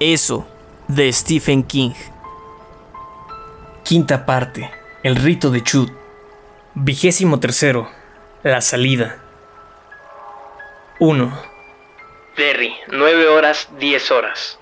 Eso, de Stephen King. Quinta parte. El rito de Chud. Vigésimo tercero. La salida. 1. Derry, 9 horas 10 horas.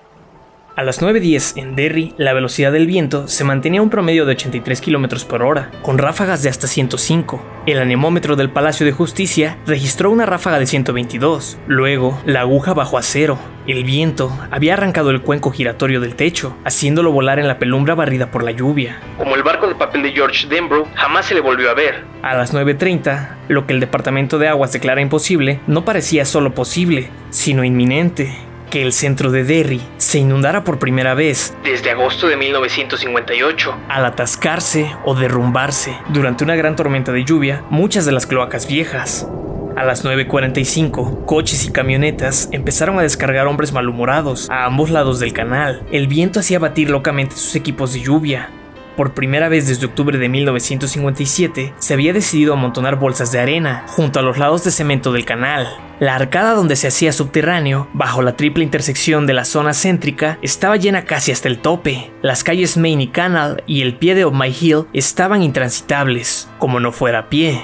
A las 9.10 en Derry, la velocidad del viento se mantenía a un promedio de 83 km por hora, con ráfagas de hasta 105. El anemómetro del Palacio de Justicia registró una ráfaga de 122. Luego, la aguja bajó a cero. El viento había arrancado el cuenco giratorio del techo, haciéndolo volar en la penumbra barrida por la lluvia. Como el barco de papel de George Denbrough, jamás se le volvió a ver. A las 9.30, lo que el Departamento de Aguas declara imposible no parecía solo posible, sino inminente que el centro de Derry se inundara por primera vez desde agosto de 1958. Al atascarse o derrumbarse durante una gran tormenta de lluvia muchas de las cloacas viejas. A las 9.45, coches y camionetas empezaron a descargar hombres malhumorados a ambos lados del canal. El viento hacía batir locamente sus equipos de lluvia. Por primera vez desde octubre de 1957, se había decidido amontonar bolsas de arena junto a los lados de cemento del canal. La arcada donde se hacía subterráneo, bajo la triple intersección de la zona céntrica, estaba llena casi hasta el tope. Las calles Main y Canal y el pie de Of My Hill estaban intransitables, como no fuera a pie.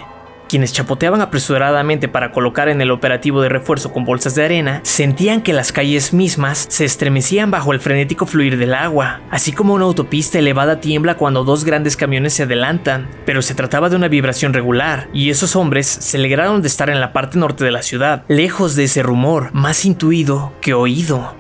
Quienes chapoteaban apresuradamente para colocar en el operativo de refuerzo con bolsas de arena sentían que las calles mismas se estremecían bajo el frenético fluir del agua, así como una autopista elevada tiembla cuando dos grandes camiones se adelantan, pero se trataba de una vibración regular, y esos hombres se alegraron de estar en la parte norte de la ciudad, lejos de ese rumor, más intuido que oído.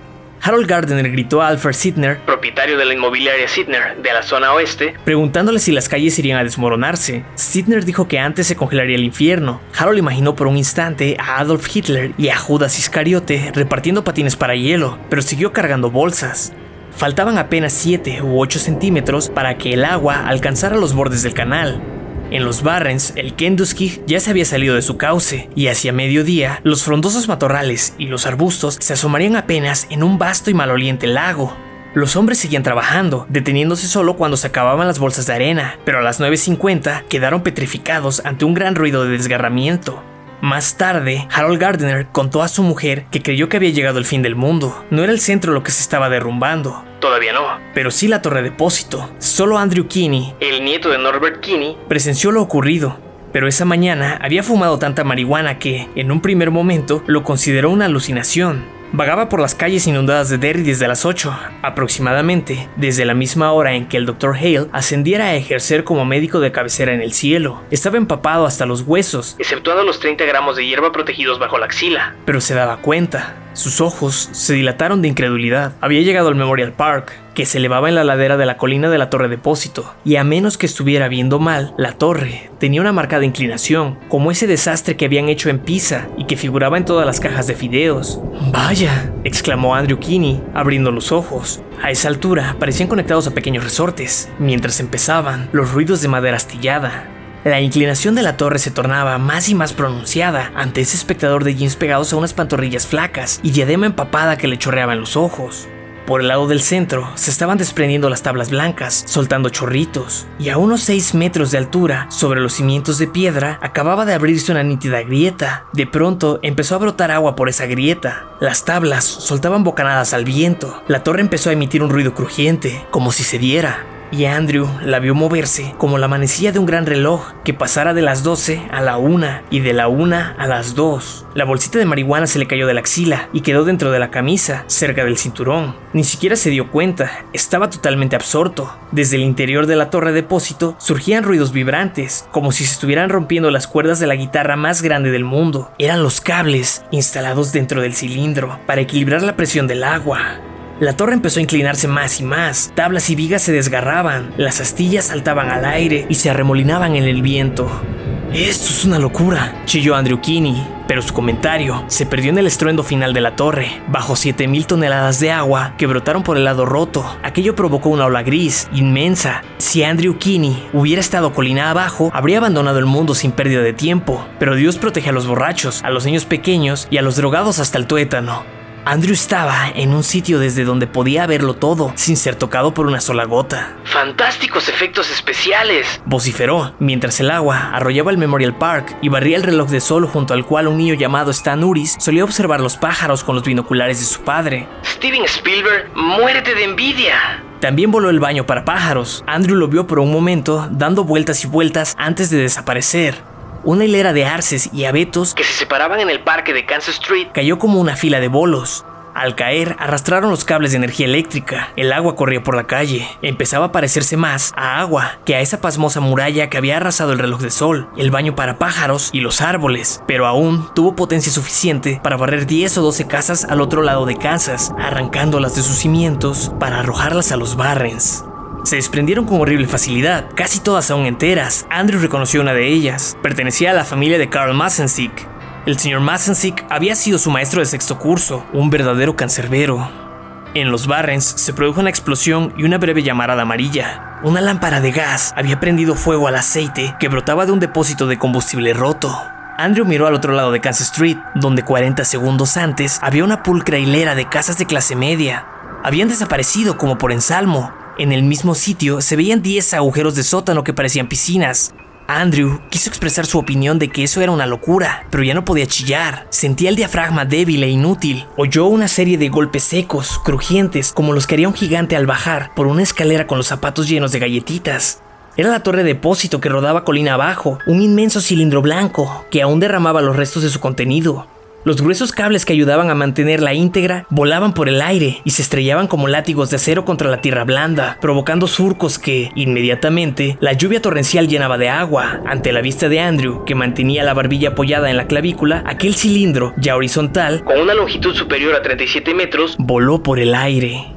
Harold Gardner gritó a Alfred Sidner, propietario de la inmobiliaria Sidner de la zona oeste, preguntándole si las calles irían a desmoronarse. Sidner dijo que antes se congelaría el infierno. Harold imaginó por un instante a Adolf Hitler y a Judas Iscariote repartiendo patines para hielo, pero siguió cargando bolsas. Faltaban apenas 7 u 8 centímetros para que el agua alcanzara los bordes del canal. En los Barrens, el Kentucky ya se había salido de su cauce, y hacia mediodía, los frondosos matorrales y los arbustos se asomarían apenas en un vasto y maloliente lago. Los hombres seguían trabajando, deteniéndose solo cuando se acababan las bolsas de arena, pero a las 9.50 quedaron petrificados ante un gran ruido de desgarramiento. Más tarde, Harold Gardner contó a su mujer que creyó que había llegado el fin del mundo. No era el centro lo que se estaba derrumbando. Todavía no. Pero sí la torre depósito. Solo Andrew Kinney, el nieto de Norbert Kinney, presenció lo ocurrido. Pero esa mañana había fumado tanta marihuana que, en un primer momento, lo consideró una alucinación. Vagaba por las calles inundadas de Derry desde las 8, aproximadamente, desde la misma hora en que el Dr. Hale ascendiera a ejercer como médico de cabecera en el cielo. Estaba empapado hasta los huesos, exceptuando los 30 gramos de hierba protegidos bajo la axila. Pero se daba cuenta. Sus ojos se dilataron de incredulidad. Había llegado al Memorial Park, que se elevaba en la ladera de la colina de la Torre Depósito, y a menos que estuviera viendo mal, la torre tenía una marcada inclinación, como ese desastre que habían hecho en Pisa y que figuraba en todas las cajas de fideos. Vaya, exclamó Andrew Kinney, abriendo los ojos. A esa altura parecían conectados a pequeños resortes, mientras empezaban los ruidos de madera astillada. La inclinación de la torre se tornaba más y más pronunciada ante ese espectador de jeans pegados a unas pantorrillas flacas y diadema empapada que le chorreaba en los ojos. Por el lado del centro se estaban desprendiendo las tablas blancas, soltando chorritos, y a unos 6 metros de altura, sobre los cimientos de piedra, acababa de abrirse una nítida grieta. De pronto empezó a brotar agua por esa grieta. Las tablas soltaban bocanadas al viento. La torre empezó a emitir un ruido crujiente, como si se diera y Andrew la vio moverse como la manecilla de un gran reloj que pasara de las 12 a la 1 y de la 1 a las 2. La bolsita de marihuana se le cayó de la axila y quedó dentro de la camisa, cerca del cinturón. Ni siquiera se dio cuenta, estaba totalmente absorto. Desde el interior de la torre de depósito surgían ruidos vibrantes, como si se estuvieran rompiendo las cuerdas de la guitarra más grande del mundo. Eran los cables instalados dentro del cilindro para equilibrar la presión del agua. La torre empezó a inclinarse más y más, tablas y vigas se desgarraban, las astillas saltaban al aire y se arremolinaban en el viento. Esto es una locura, chilló Andrew Kinney, pero su comentario se perdió en el estruendo final de la torre. Bajo 7000 toneladas de agua que brotaron por el lado roto, aquello provocó una ola gris, inmensa. Si Andrew Kinney hubiera estado colina abajo, habría abandonado el mundo sin pérdida de tiempo. Pero Dios protege a los borrachos, a los niños pequeños y a los drogados hasta el tuétano. Andrew estaba en un sitio desde donde podía verlo todo, sin ser tocado por una sola gota. ¡Fantásticos efectos especiales! Vociferó mientras el agua arrollaba el Memorial Park y barría el reloj de sol junto al cual un niño llamado Stan Uris solía observar los pájaros con los binoculares de su padre. Steven Spielberg, muérete de envidia. También voló el baño para pájaros. Andrew lo vio por un momento, dando vueltas y vueltas antes de desaparecer. Una hilera de arces y abetos Que se separaban en el parque de Kansas Street. cayó como una fila de bolos. Al caer, arrastraron los cables de energía eléctrica. El agua corría por la calle. Empezaba a parecerse más a agua que a esa pasmosa muralla que había arrasado el reloj de sol, el baño para pájaros y los árboles. Pero aún tuvo potencia suficiente para barrer 10 o 12 casas al otro lado de Kansas, arrancándolas de sus cimientos para arrojarlas a los Barrens. Se desprendieron con horrible facilidad, casi todas aún enteras. Andrew reconoció una de ellas. Pertenecía a la familia de Carl Massensick. El señor Massensick había sido su maestro de sexto curso, un verdadero cancerbero. En los Barrens se produjo una explosión y una breve llamarada amarilla. Una lámpara de gas había prendido fuego al aceite que brotaba de un depósito de combustible roto. Andrew miró al otro lado de Kansas Street, donde 40 segundos antes había una pulcra hilera de casas de clase media. Habían desaparecido como por ensalmo. En el mismo sitio se veían 10 agujeros de sótano que parecían piscinas. Andrew quiso expresar su opinión de que eso era una locura, pero ya no podía chillar. Sentía el diafragma débil e inútil. Oyó una serie de golpes secos, crujientes, como los que haría un gigante al bajar por una escalera con los zapatos llenos de galletitas. Era la torre de depósito que rodaba colina abajo, un inmenso cilindro blanco que aún derramaba los restos de su contenido. Los gruesos cables que ayudaban a mantenerla íntegra volaban por el aire y se estrellaban como látigos de acero contra la tierra blanda, provocando surcos que, inmediatamente, la lluvia torrencial llenaba de agua. Ante la vista de Andrew, que mantenía la barbilla apoyada en la clavícula, aquel cilindro, ya horizontal, Con una longitud superior a 37 metros, voló por el aire.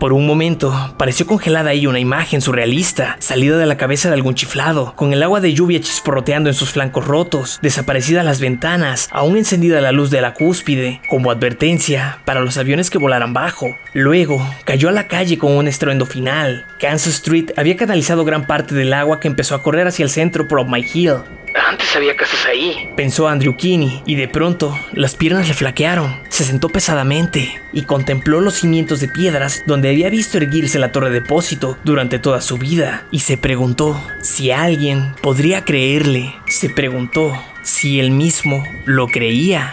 Por un momento, pareció congelada ahí una imagen surrealista, salida de la cabeza de algún chiflado, con el agua de lluvia chisporroteando en sus flancos rotos, desaparecidas las ventanas, aún encendida la luz de la cúspide, como advertencia para los aviones que volaran bajo. Luego, cayó a la calle con un estruendo final. Kansas Street había canalizado gran parte del agua que empezó a correr hacia el centro por Up My Hill. Antes había casas ahí. Pensó Andrew Kinney, y de pronto las piernas le flaquearon. Se sentó pesadamente y contempló los cimientos de piedras donde había visto erguirse la torre de depósito durante toda su vida. Y se preguntó si alguien podría creerle. Se preguntó si él mismo lo creía.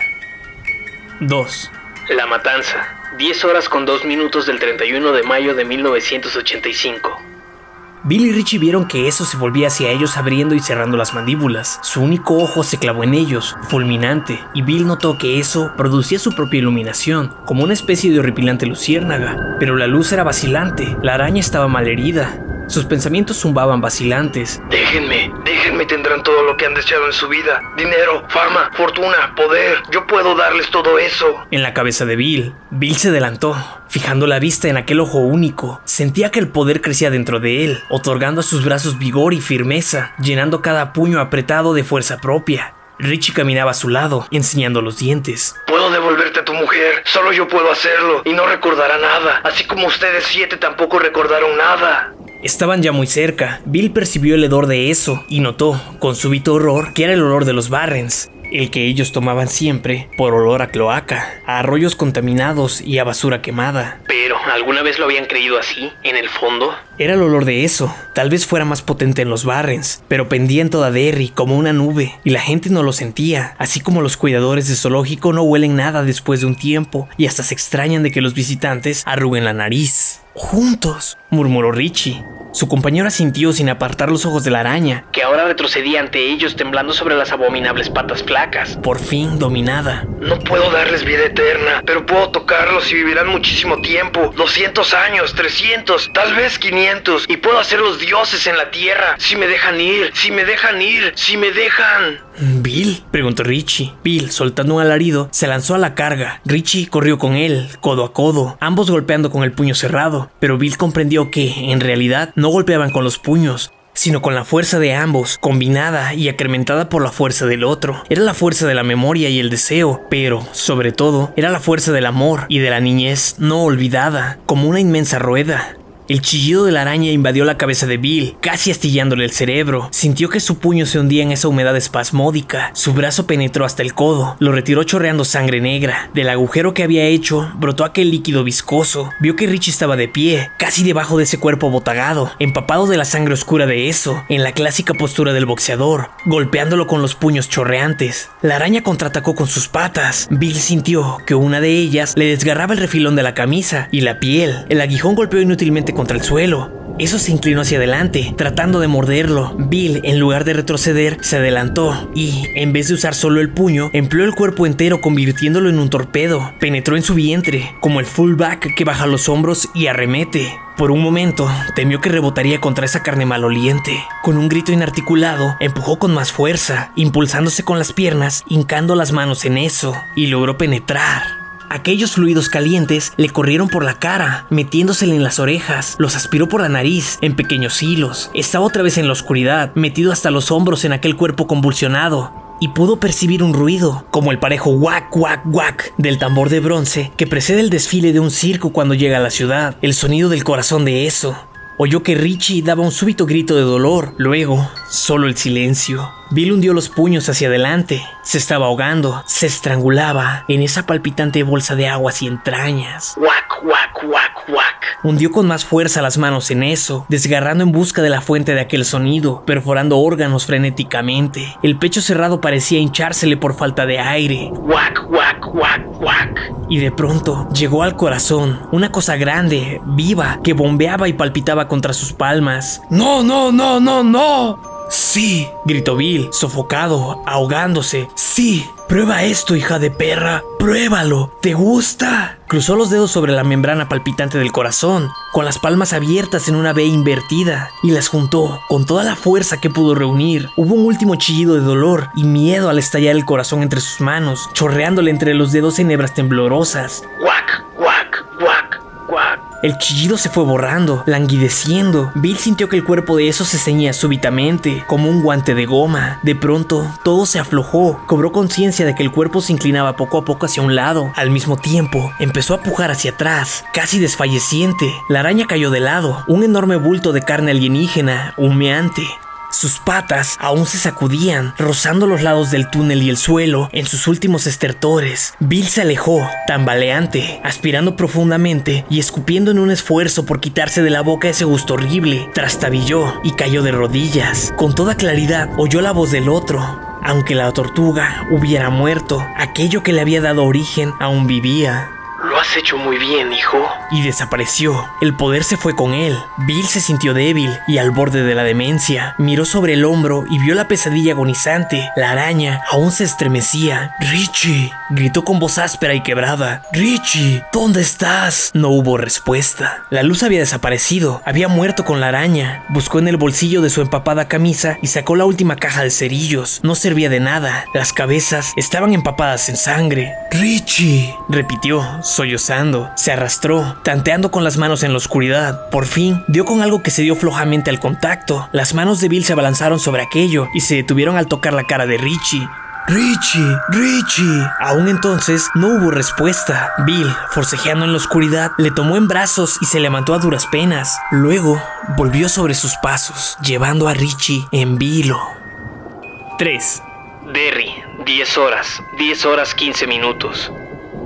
2. La Matanza. 10 horas con 2 minutos del 31 de mayo de 1985. Bill y Richie vieron que eso se volvía hacia ellos abriendo y cerrando las mandíbulas. Su único ojo se clavó en ellos, fulminante, y Bill notó que eso producía su propia iluminación, como una especie de horripilante luciérnaga. Pero la luz era vacilante, la araña estaba malherida. Sus pensamientos zumbaban vacilantes. Déjenme, déjenme, tendrán todo lo que han deseado en su vida. Dinero, fama, fortuna, poder. Yo puedo darles todo eso. En la cabeza de Bill, Bill se adelantó, fijando la vista en aquel ojo único. Sentía que el poder crecía dentro de él, otorgando a sus brazos vigor y firmeza, llenando cada puño apretado de fuerza propia. Richie caminaba a su lado, enseñando los dientes. Puedo devolverte a tu mujer, solo yo puedo hacerlo, y no recordará nada, así como ustedes siete tampoco recordaron nada. Estaban ya muy cerca. Bill percibió el hedor de eso y notó, con súbito horror, que era el olor de los Barrens, el que ellos tomaban siempre por olor a cloaca, a arroyos contaminados y a basura quemada. Pero, ¿alguna vez lo habían creído así, en el fondo? Era el olor de eso. Tal vez fuera más potente en los Barrens, pero pendía en toda Derry como una nube, y la gente no lo sentía, así como los cuidadores de zoológico no huelen nada después de un tiempo, y hasta se extrañan de que los visitantes arruguen la nariz. Juntos, murmuró Richie. Su compañero asintió sin apartar los ojos de la araña, Que ahora retrocedía ante ellos temblando sobre las abominables patas flacas. por fin dominada. No puedo darles vida eterna, pero puedo tocarlos y vivirán muchísimo tiempo. 200 años, 300, tal vez 500. Y puedo hacerlos dioses en la tierra. Si me dejan ir, si me dejan ir, si me dejan. ¿Bill? preguntó Richie. Bill, soltando un alarido, se lanzó a la carga. Richie corrió con él, codo a codo, ambos golpeando con el puño cerrado, pero Bill comprendió que, en realidad, no golpeaban con los puños, sino con la fuerza de ambos, combinada y acrementada por la fuerza del otro. Era la fuerza de la memoria y el deseo, pero, sobre todo, era la fuerza del amor y de la niñez no olvidada, como una inmensa rueda. El chillido de la araña invadió la cabeza de Bill, casi astillándole el cerebro. Sintió que su puño se hundía en esa humedad espasmódica. Su brazo penetró hasta el codo, lo retiró chorreando sangre negra. Del agujero que había hecho, brotó aquel líquido viscoso. Vio que Richie estaba de pie, casi debajo de ese cuerpo botagado, empapado de la sangre oscura de eso, en la clásica postura del boxeador, golpeándolo con los puños chorreantes. La araña contraatacó con sus patas. Bill sintió que una de ellas le desgarraba el refilón de la camisa y la piel. El aguijón golpeó inútilmente contra el suelo. Eso se inclinó hacia adelante, tratando de morderlo. Bill, en lugar de retroceder, se adelantó y, en vez de usar solo el puño, empleó el cuerpo entero convirtiéndolo en un torpedo. Penetró en su vientre, como el fullback que baja los hombros y arremete. Por un momento, temió que rebotaría contra esa carne maloliente. Con un grito inarticulado, empujó con más fuerza, impulsándose con las piernas, hincando las manos en eso, y logró penetrar. Aquellos fluidos calientes le corrieron por la cara, metiéndosele en las orejas, los aspiró por la nariz, en pequeños hilos. Estaba otra vez en la oscuridad, metido hasta los hombros en aquel cuerpo convulsionado, y pudo percibir un ruido, como el parejo guac, guac, guac del tambor de bronce que precede el desfile de un circo cuando llega a la ciudad, el sonido del corazón de eso. Oyó que Richie daba un súbito grito de dolor, luego solo el silencio. Bill hundió los puños hacia adelante, se estaba ahogando, se estrangulaba en esa palpitante bolsa de aguas y entrañas. Guac, guac, guac, guac. Hundió con más fuerza las manos en eso, desgarrando en busca de la fuente de aquel sonido, perforando órganos frenéticamente. El pecho cerrado parecía hinchársele por falta de aire. Guac, guac, guac, guac. Y de pronto llegó al corazón, una cosa grande, viva, que bombeaba y palpitaba contra sus palmas. No, no, no, no, no. Sí, gritó Bill, sofocado, ahogándose. Sí, prueba esto, hija de perra. Pruébalo. ¿Te gusta? Cruzó los dedos sobre la membrana palpitante del corazón, con las palmas abiertas en una B invertida, y las juntó con toda la fuerza que pudo reunir. Hubo un último chillido de dolor y miedo al estallar el corazón entre sus manos, chorreándole entre los dedos en hebras temblorosas. El chillido se fue borrando, languideciendo. Bill sintió que el cuerpo de eso se ceñía súbitamente, como un guante de goma. De pronto, todo se aflojó. Cobró conciencia de que el cuerpo se inclinaba poco a poco hacia un lado. Al mismo tiempo, empezó a pujar hacia atrás, casi desfalleciente. La araña cayó de lado, un enorme bulto de carne alienígena, humeante. Sus patas aún se sacudían, rozando los lados del túnel y el suelo en sus últimos estertores. Bill se alejó, tambaleante, aspirando profundamente y escupiendo en un esfuerzo por quitarse de la boca ese gusto horrible. Trastabilló y cayó de rodillas. Con toda claridad oyó la voz del otro. Aunque la tortuga hubiera muerto, aquello que le había dado origen aún vivía. Lo has hecho muy bien, hijo. y desapareció. El poder se fue con él. Bill se sintió débil y al borde de la demencia. Miró sobre el hombro y vio la pesadilla agonizante. La araña aún se estremecía. Richie, gritó con voz áspera y quebrada. Richie, ¿dónde estás? No hubo respuesta. La luz había desaparecido. Había muerto con la araña. Buscó en el bolsillo de su empapada camisa y sacó la última caja de cerillos. No servía de nada. Las cabezas estaban empapadas en sangre. Richie, repitió, sollozando. Se arrastró, tanteando con las manos en la oscuridad. Por fin, dio con algo que se dio flojamente al contacto. Las manos de Bill se abalanzaron sobre aquello y se detuvieron al tocar la cara de Richie. Richie, Richie. Aún entonces no hubo respuesta. Bill, forcejeando en la oscuridad, le tomó en brazos y se levantó a duras penas. Luego volvió sobre sus pasos, llevando a Richie en vilo. 3. Derry, 10 horas, 10 horas 15 minutos.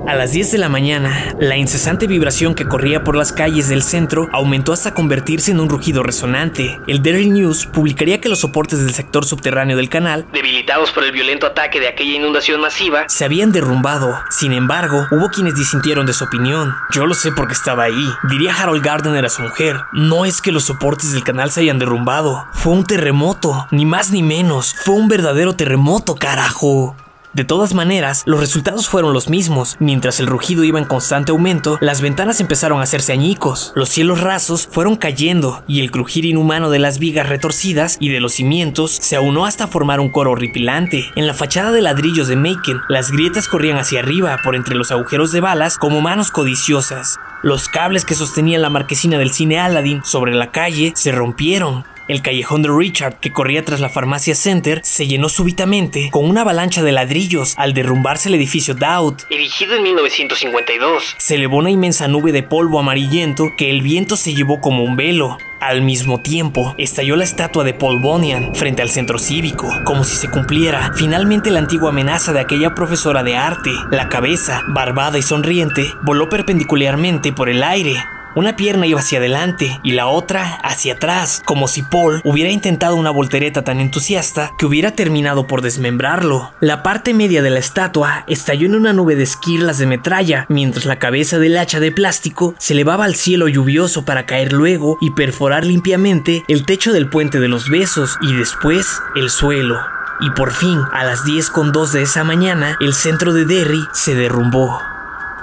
A las 10 de la mañana, la incesante vibración que corría por las calles del centro aumentó hasta convertirse en un rugido resonante. El Daily News publicaría que los soportes del sector subterráneo del canal Debilitados por el violento ataque de aquella inundación masiva, se habían derrumbado. Sin embargo, hubo quienes disintieron de su opinión. Yo lo sé porque estaba ahí. Diría Harold Gardner a su mujer. No es que los soportes del canal se hayan derrumbado. Fue un terremoto. Ni más ni menos. Fue un verdadero terremoto, carajo. De todas maneras, los resultados fueron los mismos. Mientras el rugido iba en constante aumento, las ventanas empezaron a hacerse añicos, los cielos rasos fueron cayendo y el crujir inhumano de las vigas retorcidas y de los cimientos se aunó hasta formar un coro horripilante. En la fachada de ladrillos de Macon, las grietas corrían hacia arriba por entre los agujeros de balas como manos codiciosas. Los cables que sostenían la marquesina del cine Aladdin sobre la calle se rompieron. El callejón de Richard, que corría tras la farmacia Center, se llenó súbitamente con una avalancha de ladrillos al derrumbarse el edificio Dowd. Erigido en 1952. Se elevó una inmensa nube de polvo amarillento que el viento se llevó como un velo. Al mismo tiempo, estalló la estatua de Paul Bunyan frente al centro cívico, como si se cumpliera finalmente la antigua amenaza de aquella profesora de arte. La cabeza, barbada y sonriente, voló perpendicularmente por el aire, una pierna iba hacia adelante y la otra hacia atrás, como si Paul hubiera intentado una voltereta tan entusiasta que hubiera terminado por desmembrarlo. La parte media de la estatua estalló en una nube de esquirlas de metralla, mientras la cabeza del hacha de plástico se elevaba al cielo lluvioso para caer luego y perforar limpiamente el techo del puente de los besos y después el suelo. Y por fin, a las 10 con 2 de esa mañana, el centro de Derry se derrumbó.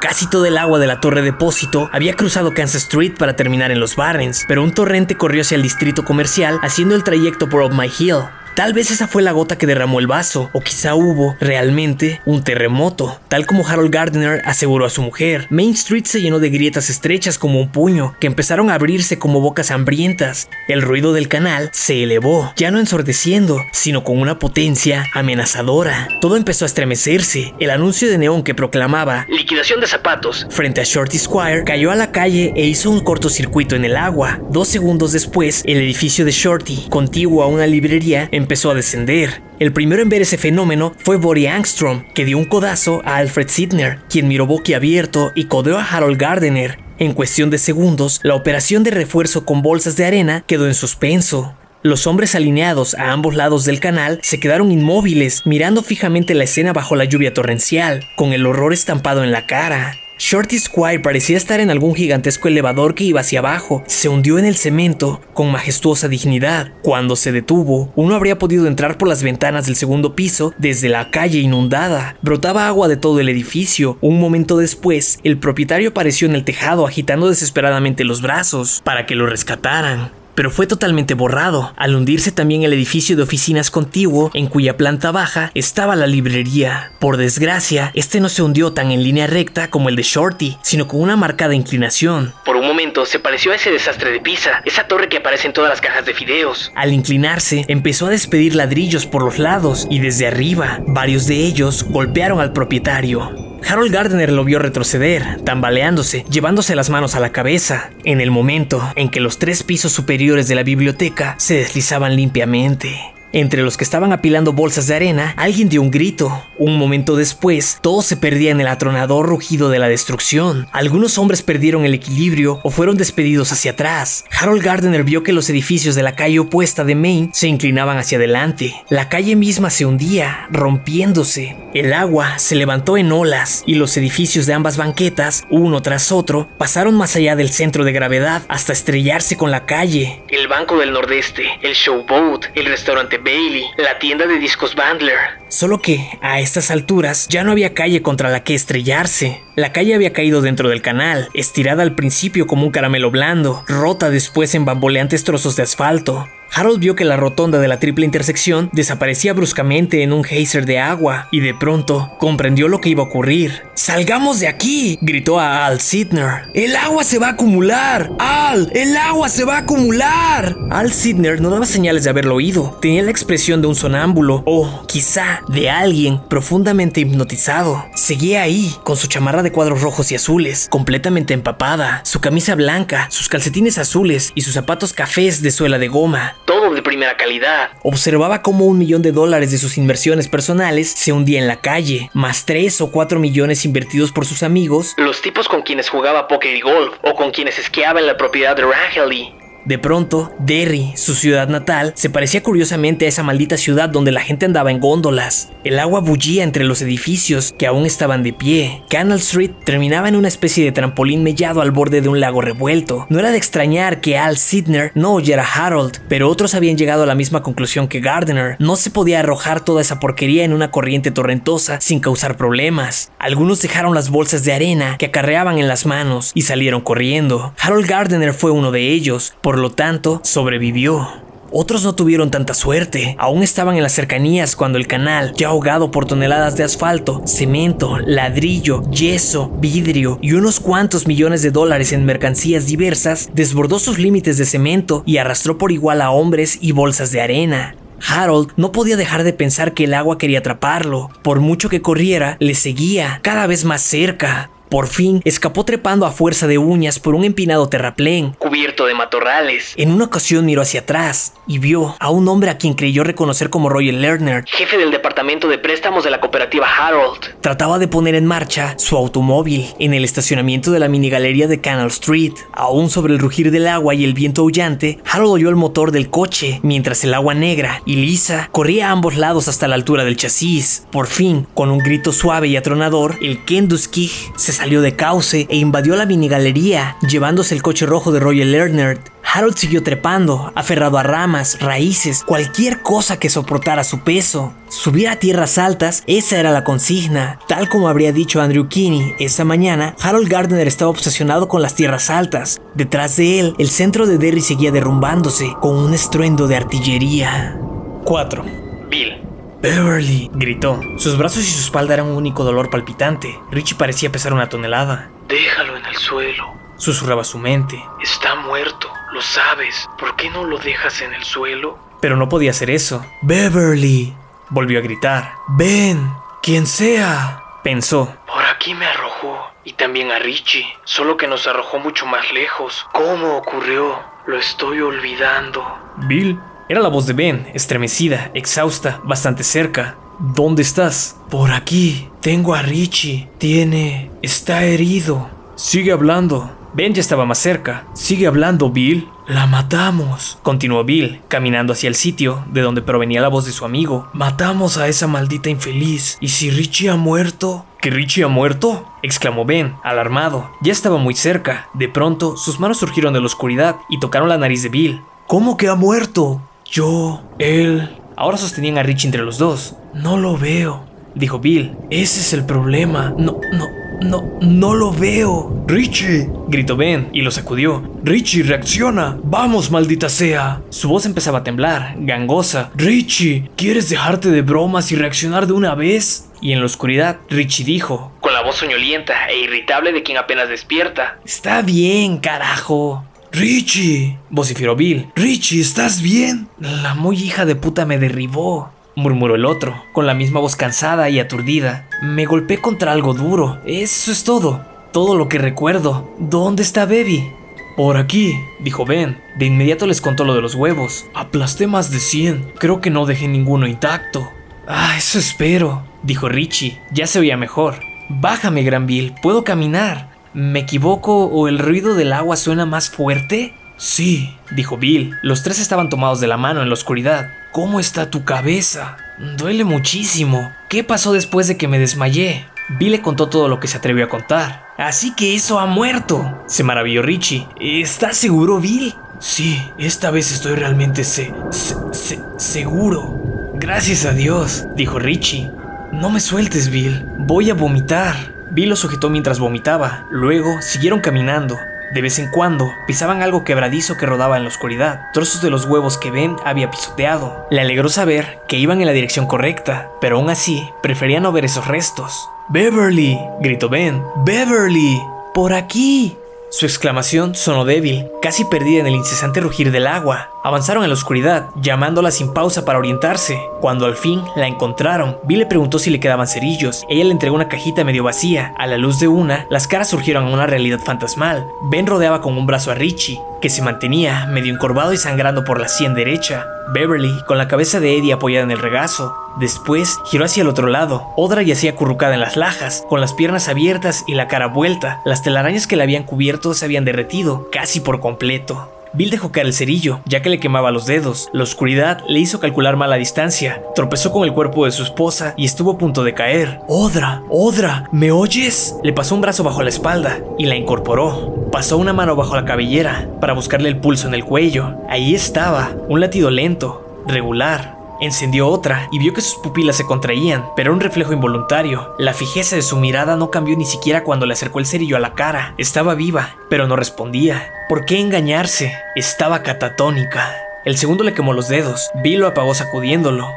Casi todo el agua de la torre depósito había cruzado Kansas Street para terminar en los Barrens, pero un torrente corrió hacia el distrito comercial haciendo el trayecto por Up My Hill. Tal vez esa fue la gota que derramó el vaso, o quizá hubo, realmente, un terremoto, tal como Harold Gardner aseguró a su mujer. Main Street se llenó de grietas estrechas como un puño, que empezaron a abrirse como bocas hambrientas. El ruido del canal se elevó, ya no ensordeciendo, sino con una potencia amenazadora. Todo empezó a estremecerse. El anuncio de neón que proclamaba Liquidación de zapatos. frente a Shorty Squire cayó a la calle e hizo un cortocircuito en el agua. Dos segundos después, el edificio de Shorty, contiguo a una librería, empezó a descender. El primero en ver ese fenómeno fue Bory Angstrom, que dio un codazo a Alfred Sidner, quien miró boquiabierto y codeó a Harold Gardner. En cuestión de segundos, la operación de refuerzo con bolsas de arena quedó en suspenso. Los hombres alineados a ambos lados del canal se quedaron inmóviles, mirando fijamente la escena bajo la lluvia torrencial, con el horror estampado en la cara. Shorty Squire parecía estar en algún gigantesco elevador que iba hacia abajo. Se hundió en el cemento con majestuosa dignidad. Cuando se detuvo, uno habría podido entrar por las ventanas del segundo piso desde la calle inundada. Brotaba agua de todo el edificio. Un momento después, el propietario apareció en el tejado agitando desesperadamente los brazos para que lo rescataran pero fue totalmente borrado, al hundirse también el edificio de oficinas contiguo, en cuya planta baja estaba la librería. Por desgracia, este no se hundió tan en línea recta como el de Shorty, sino con una marcada inclinación. Por un momento se pareció a ese desastre de Pisa, esa torre que aparece en todas las cajas de fideos. Al inclinarse, empezó a despedir ladrillos por los lados y desde arriba, varios de ellos golpearon al propietario. Harold Gardner lo vio retroceder, tambaleándose, llevándose las manos a la cabeza, en el momento en que los tres pisos superiores de la biblioteca se deslizaban limpiamente. Entre los que estaban apilando bolsas de arena, alguien dio un grito. Un momento después, todo se perdía en el atronador rugido de la destrucción. Algunos hombres perdieron el equilibrio o fueron despedidos hacia atrás. Harold Gardner vio que los edificios de la calle opuesta de Maine se inclinaban hacia adelante. La calle misma se hundía, rompiéndose. El agua se levantó en olas y los edificios de ambas banquetas, uno tras otro, pasaron más allá del centro de gravedad hasta estrellarse con la calle. El Banco del Nordeste, el Showboat, el restaurante Bailey, la tienda de discos Bandler. Solo que, a estas alturas, ya no había calle contra la que estrellarse. La calle había caído dentro del canal, estirada al principio como un caramelo blando, rota después en bamboleantes trozos de asfalto. Harold vio que la rotonda de la triple intersección desaparecía bruscamente en un geyser de agua y de pronto comprendió lo que iba a ocurrir. ¡Salgamos de aquí! gritó a Al Sidner. ¡El agua se va a acumular! ¡Al! ¡El agua se va a acumular! Al Sidner no daba señales de haberlo oído. Tenía la expresión de un sonámbulo o, quizá, de alguien profundamente hipnotizado. Seguía ahí, con su chamarra de cuadros rojos y azules, completamente empapada, su camisa blanca, sus calcetines azules y sus zapatos cafés de suela de goma. Todo de primera calidad. Observaba cómo un millón de dólares de sus inversiones personales se hundía en la calle, más tres o cuatro millones invertidos por sus amigos. Los tipos con quienes jugaba póker y golf, o con quienes esquiaba en la propiedad de Rangeley. De pronto, Derry, su ciudad natal, se parecía curiosamente a esa maldita ciudad donde la gente andaba en góndolas. El agua bullía entre los edificios que aún estaban de pie. Canal Street terminaba en una especie de trampolín mellado al borde de un lago revuelto. No era de extrañar que Al Sidner no oyera a Harold, pero otros habían llegado a la misma conclusión que Gardner. No se podía arrojar toda esa porquería en una corriente torrentosa sin causar problemas. Algunos dejaron las bolsas de arena que acarreaban en las manos y salieron corriendo. Harold Gardner fue uno de ellos, por lo tanto, sobrevivió. Otros no tuvieron tanta suerte. Aún estaban en las cercanías cuando el canal, ya ahogado por toneladas de asfalto, cemento, ladrillo, yeso, vidrio y unos cuantos millones de dólares en mercancías diversas, desbordó sus límites de cemento y arrastró por igual a hombres y bolsas de arena. Harold no podía dejar de pensar que el agua quería atraparlo. Por mucho que corriera, le seguía, cada vez más cerca. Por fin, escapó trepando a fuerza de uñas por un empinado terraplén, cubierto de matorrales. En una ocasión miró hacia atrás y vio a un hombre a quien creyó reconocer como Roger Lerner, jefe del departamento de préstamos de la cooperativa Harold. Trataba de poner en marcha su automóvil en el estacionamiento de la minigalería de Canal Street. Aún sobre el rugir del agua y el viento aullante, Harold oyó el motor del coche, mientras el agua negra y lisa corría a ambos lados hasta la altura del chasis. Por fin, con un grito suave y atronador, el Kenduskig se salió de cauce e invadió la minigalería, llevándose el coche rojo de Roger Lerner. Harold siguió trepando, aferrado a ramas, raíces, cualquier cosa que soportara su peso. Subir a tierras altas, esa era la consigna. Tal como habría dicho Andrew Kinney esa mañana, Harold Gardner estaba obsesionado con las tierras altas. Detrás de él, el centro de Derry seguía derrumbándose con un estruendo de artillería. 4. Bill. Beverly, gritó. Sus brazos y su espalda eran un único dolor palpitante. Richie parecía pesar una tonelada. Déjalo en el suelo. Susurraba su mente. Está muerto, lo sabes. ¿Por qué no lo dejas en el suelo? Pero no podía hacer eso. Beverly, volvió a gritar. Ven, quien sea. Pensó. Por aquí me arrojó. Y también a Richie. Solo que nos arrojó mucho más lejos. ¿Cómo ocurrió? Lo estoy olvidando. Bill. Era la voz de Ben, estremecida, exhausta, bastante cerca. ¿Dónde estás? Por aquí. Tengo a Richie. Tiene... está herido. Sigue hablando. Ben ya estaba más cerca. Sigue hablando, Bill. La matamos, continuó Bill, caminando hacia el sitio de donde provenía la voz de su amigo. Matamos a esa maldita infeliz. ¿Y si Richie ha muerto? ¿Que Richie ha muerto? exclamó Ben, alarmado. Ya estaba muy cerca. De pronto, sus manos surgieron de la oscuridad y tocaron la nariz de Bill. ¿Cómo que ha muerto? Yo, él. Ahora sostenían a Richie entre los dos. No lo veo, dijo Bill. Ese es el problema. No, no, no, no lo veo. Richie, gritó Ben y lo sacudió. Richie, reacciona. Vamos, maldita sea. Su voz empezaba a temblar, gangosa. Richie, ¿quieres dejarte de bromas y reaccionar de una vez? Y en la oscuridad, Richie dijo, Con la voz soñolienta e irritable de quien apenas despierta. Está bien, carajo. Richie, vociferó Bill. Richie, ¿estás bien? La muy hija de puta me derribó, murmuró el otro, con la misma voz cansada y aturdida. Me golpeé contra algo duro. Eso es todo. Todo lo que recuerdo. ¿Dónde está Baby? Por aquí, dijo Ben. De inmediato les contó lo de los huevos. Aplasté más de 100. Creo que no dejé ninguno intacto. Ah, eso espero, dijo Richie. Ya se oía mejor. Bájame, Gran Bill. Puedo caminar. ¿Me equivoco o el ruido del agua suena más fuerte? Sí, dijo Bill. Los tres estaban tomados de la mano en la oscuridad. ¿Cómo está tu cabeza? Duele muchísimo. ¿Qué pasó después de que me desmayé? Bill le contó todo lo que se atrevió a contar. Así que eso ha muerto, se maravilló Richie. ¿Estás seguro, Bill? Sí, esta vez estoy realmente se, se, se- seguro. Gracias a Dios, dijo Richie. No me sueltes, Bill. Voy a vomitar. Bill lo sujetó mientras vomitaba. Luego siguieron caminando. De vez en cuando pisaban algo quebradizo que rodaba en la oscuridad, trozos de los huevos que Ben había pisoteado. Le alegró saber que iban en la dirección correcta, pero aún así prefería no ver esos restos. Beverly, gritó Ben. Beverly, por aquí. Su exclamación sonó débil, casi perdida en el incesante rugir del agua. Avanzaron en la oscuridad, llamándola sin pausa para orientarse. Cuando al fin la encontraron, Bill le preguntó si le quedaban cerillos. Ella le entregó una cajita medio vacía. A la luz de una, las caras surgieron a una realidad fantasmal. Ben rodeaba con un brazo a Richie, que se mantenía medio encorvado y sangrando por la sien derecha. Beverly, con la cabeza de Eddie apoyada en el regazo. Después giró hacia el otro lado. Odra yacía acurrucada en las lajas, con las piernas abiertas y la cara vuelta. Las telarañas que la habían cubierto se habían derretido, casi por completo. Bill dejó caer el cerillo, ya que le quemaba los dedos. La oscuridad le hizo calcular mal la distancia. Tropezó con el cuerpo de su esposa y estuvo a punto de caer. Odra, Odra, ¿me oyes? Le pasó un brazo bajo la espalda y la incorporó. Pasó una mano bajo la cabellera para buscarle el pulso en el cuello. Ahí estaba, un latido lento, regular. Encendió otra y vio que sus pupilas se contraían, pero un reflejo involuntario. La fijeza de su mirada no cambió ni siquiera cuando le acercó el cerillo a la cara. Estaba viva, pero no respondía. ¿Por qué engañarse? Estaba catatónica. El segundo le quemó los dedos. Bill lo apagó sacudiéndolo.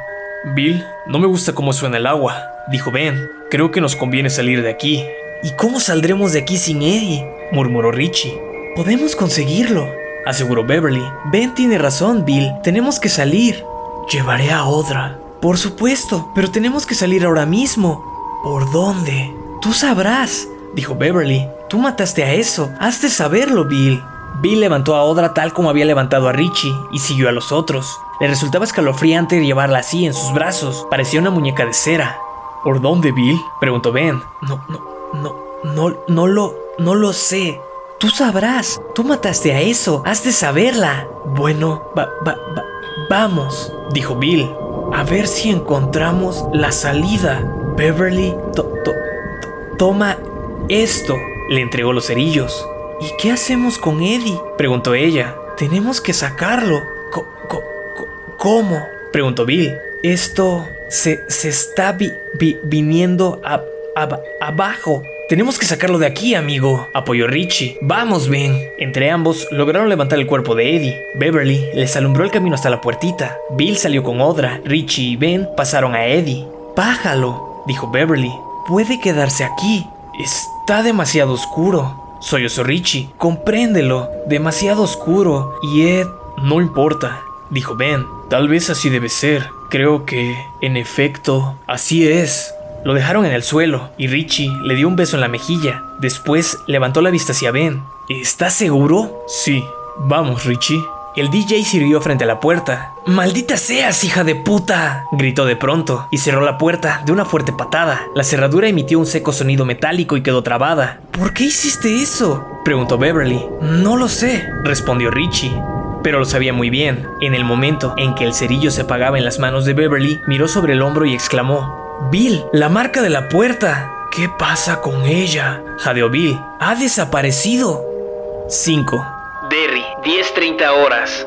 Bill, no me gusta cómo suena el agua, dijo Ben. Creo que nos conviene salir de aquí. ¿Y cómo saldremos de aquí sin Eddie? murmuró Richie. Podemos conseguirlo, aseguró Beverly. Ben tiene razón, Bill. Tenemos que salir. Llevaré a Odra. Por supuesto, pero tenemos que salir ahora mismo. ¿Por dónde? Tú sabrás, dijo Beverly. Tú mataste a eso. Has de saberlo, Bill. Bill levantó a Odra tal como había levantado a Richie y siguió a los otros. Le resultaba escalofriante llevarla así en sus brazos. Parecía una muñeca de cera. ¿Por dónde, Bill? preguntó Ben. No, no, no, no, no lo, no lo sé. Tú sabrás. Tú mataste a eso. Has de saberla. Bueno, va, va, va, vamos, dijo Bill. A ver si encontramos la salida. Beverly, to, to, to- toma esto. Le entregó los cerillos. ¿Y qué hacemos con Eddie? preguntó ella. Tenemos que sacarlo. ¿Cómo? preguntó Bill. Esto se, se está vi- vi- viniendo a- aba- abajo. Tenemos que sacarlo de aquí, amigo, apoyó Richie. Vamos, Ben. Entre ambos lograron levantar el cuerpo de Eddie. Beverly les alumbró el camino hasta la puertita. Bill salió con Odra. Richie y Ben pasaron a Eddie. Bájalo, dijo Beverly. Puede quedarse aquí. Está demasiado oscuro. Sollozó Richie. Compréndelo. Demasiado oscuro. Y Ed... No importa, dijo Ben. Tal vez así debe ser. Creo que, en efecto, así es. Lo dejaron en el suelo y Richie le dio un beso en la mejilla. Después levantó la vista hacia Ben. ¿Estás seguro? Sí. Vamos, Richie. El DJ sirvió frente a la puerta. ¡Maldita seas, hija de puta! gritó de pronto y cerró la puerta de una fuerte patada. La cerradura emitió un seco sonido metálico y quedó trabada. ¿Por qué hiciste eso? preguntó Beverly. No lo sé, respondió Richie. Pero lo sabía muy bien. En el momento en que el cerillo se apagaba en las manos de Beverly, miró sobre el hombro y exclamó: Bill, la marca de la puerta. ¿Qué pasa con ella? Jadeó Bill. Ha desaparecido. 5. Derry, 10.30 horas.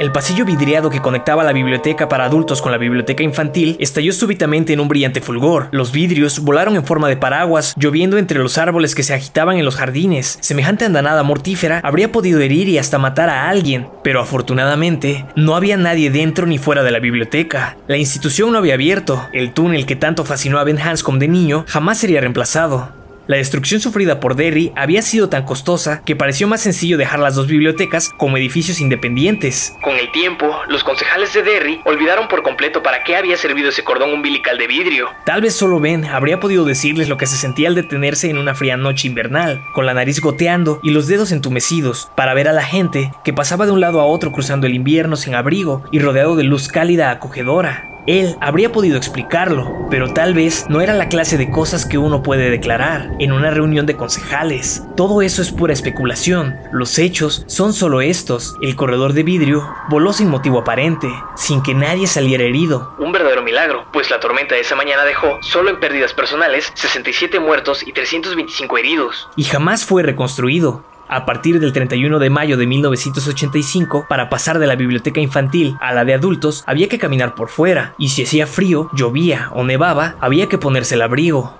El pasillo vidriado que conectaba la biblioteca para adultos con la biblioteca infantil estalló súbitamente en un brillante fulgor. Los vidrios volaron en forma de paraguas, lloviendo entre los árboles que se agitaban en los jardines. Semejante andanada mortífera habría podido herir y hasta matar a alguien, pero afortunadamente no había nadie dentro ni fuera de la biblioteca. La institución no había abierto. El túnel que tanto fascinó a Ben Hanscom de niño jamás sería reemplazado. La destrucción sufrida por Derry había sido tan costosa que pareció más sencillo dejar las dos bibliotecas como edificios independientes. Con el tiempo, los concejales de Derry olvidaron por completo para qué había servido ese cordón umbilical de vidrio. Tal vez solo Ben habría podido decirles lo que se sentía al detenerse en una fría noche invernal, con la nariz goteando y los dedos entumecidos, para ver a la gente que pasaba de un lado a otro cruzando el invierno sin abrigo y rodeado de luz cálida acogedora. Él habría podido explicarlo, pero tal vez no era la clase de cosas que uno puede declarar en una reunión de concejales. Todo eso es pura especulación. Los hechos son solo estos. El corredor de vidrio voló sin motivo aparente, sin que nadie saliera herido. Un verdadero milagro, pues la tormenta de esa mañana dejó, solo en pérdidas personales, 67 muertos y 325 heridos. y jamás fue reconstruido. A partir del 31 de mayo de 1985, para pasar de la biblioteca infantil a la de adultos, había que caminar por fuera, y si hacía frío, llovía o nevaba, había que ponerse el abrigo.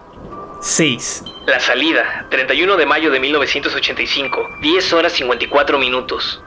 6. La salida, 31 de mayo de 1985, 10 horas 54 minutos.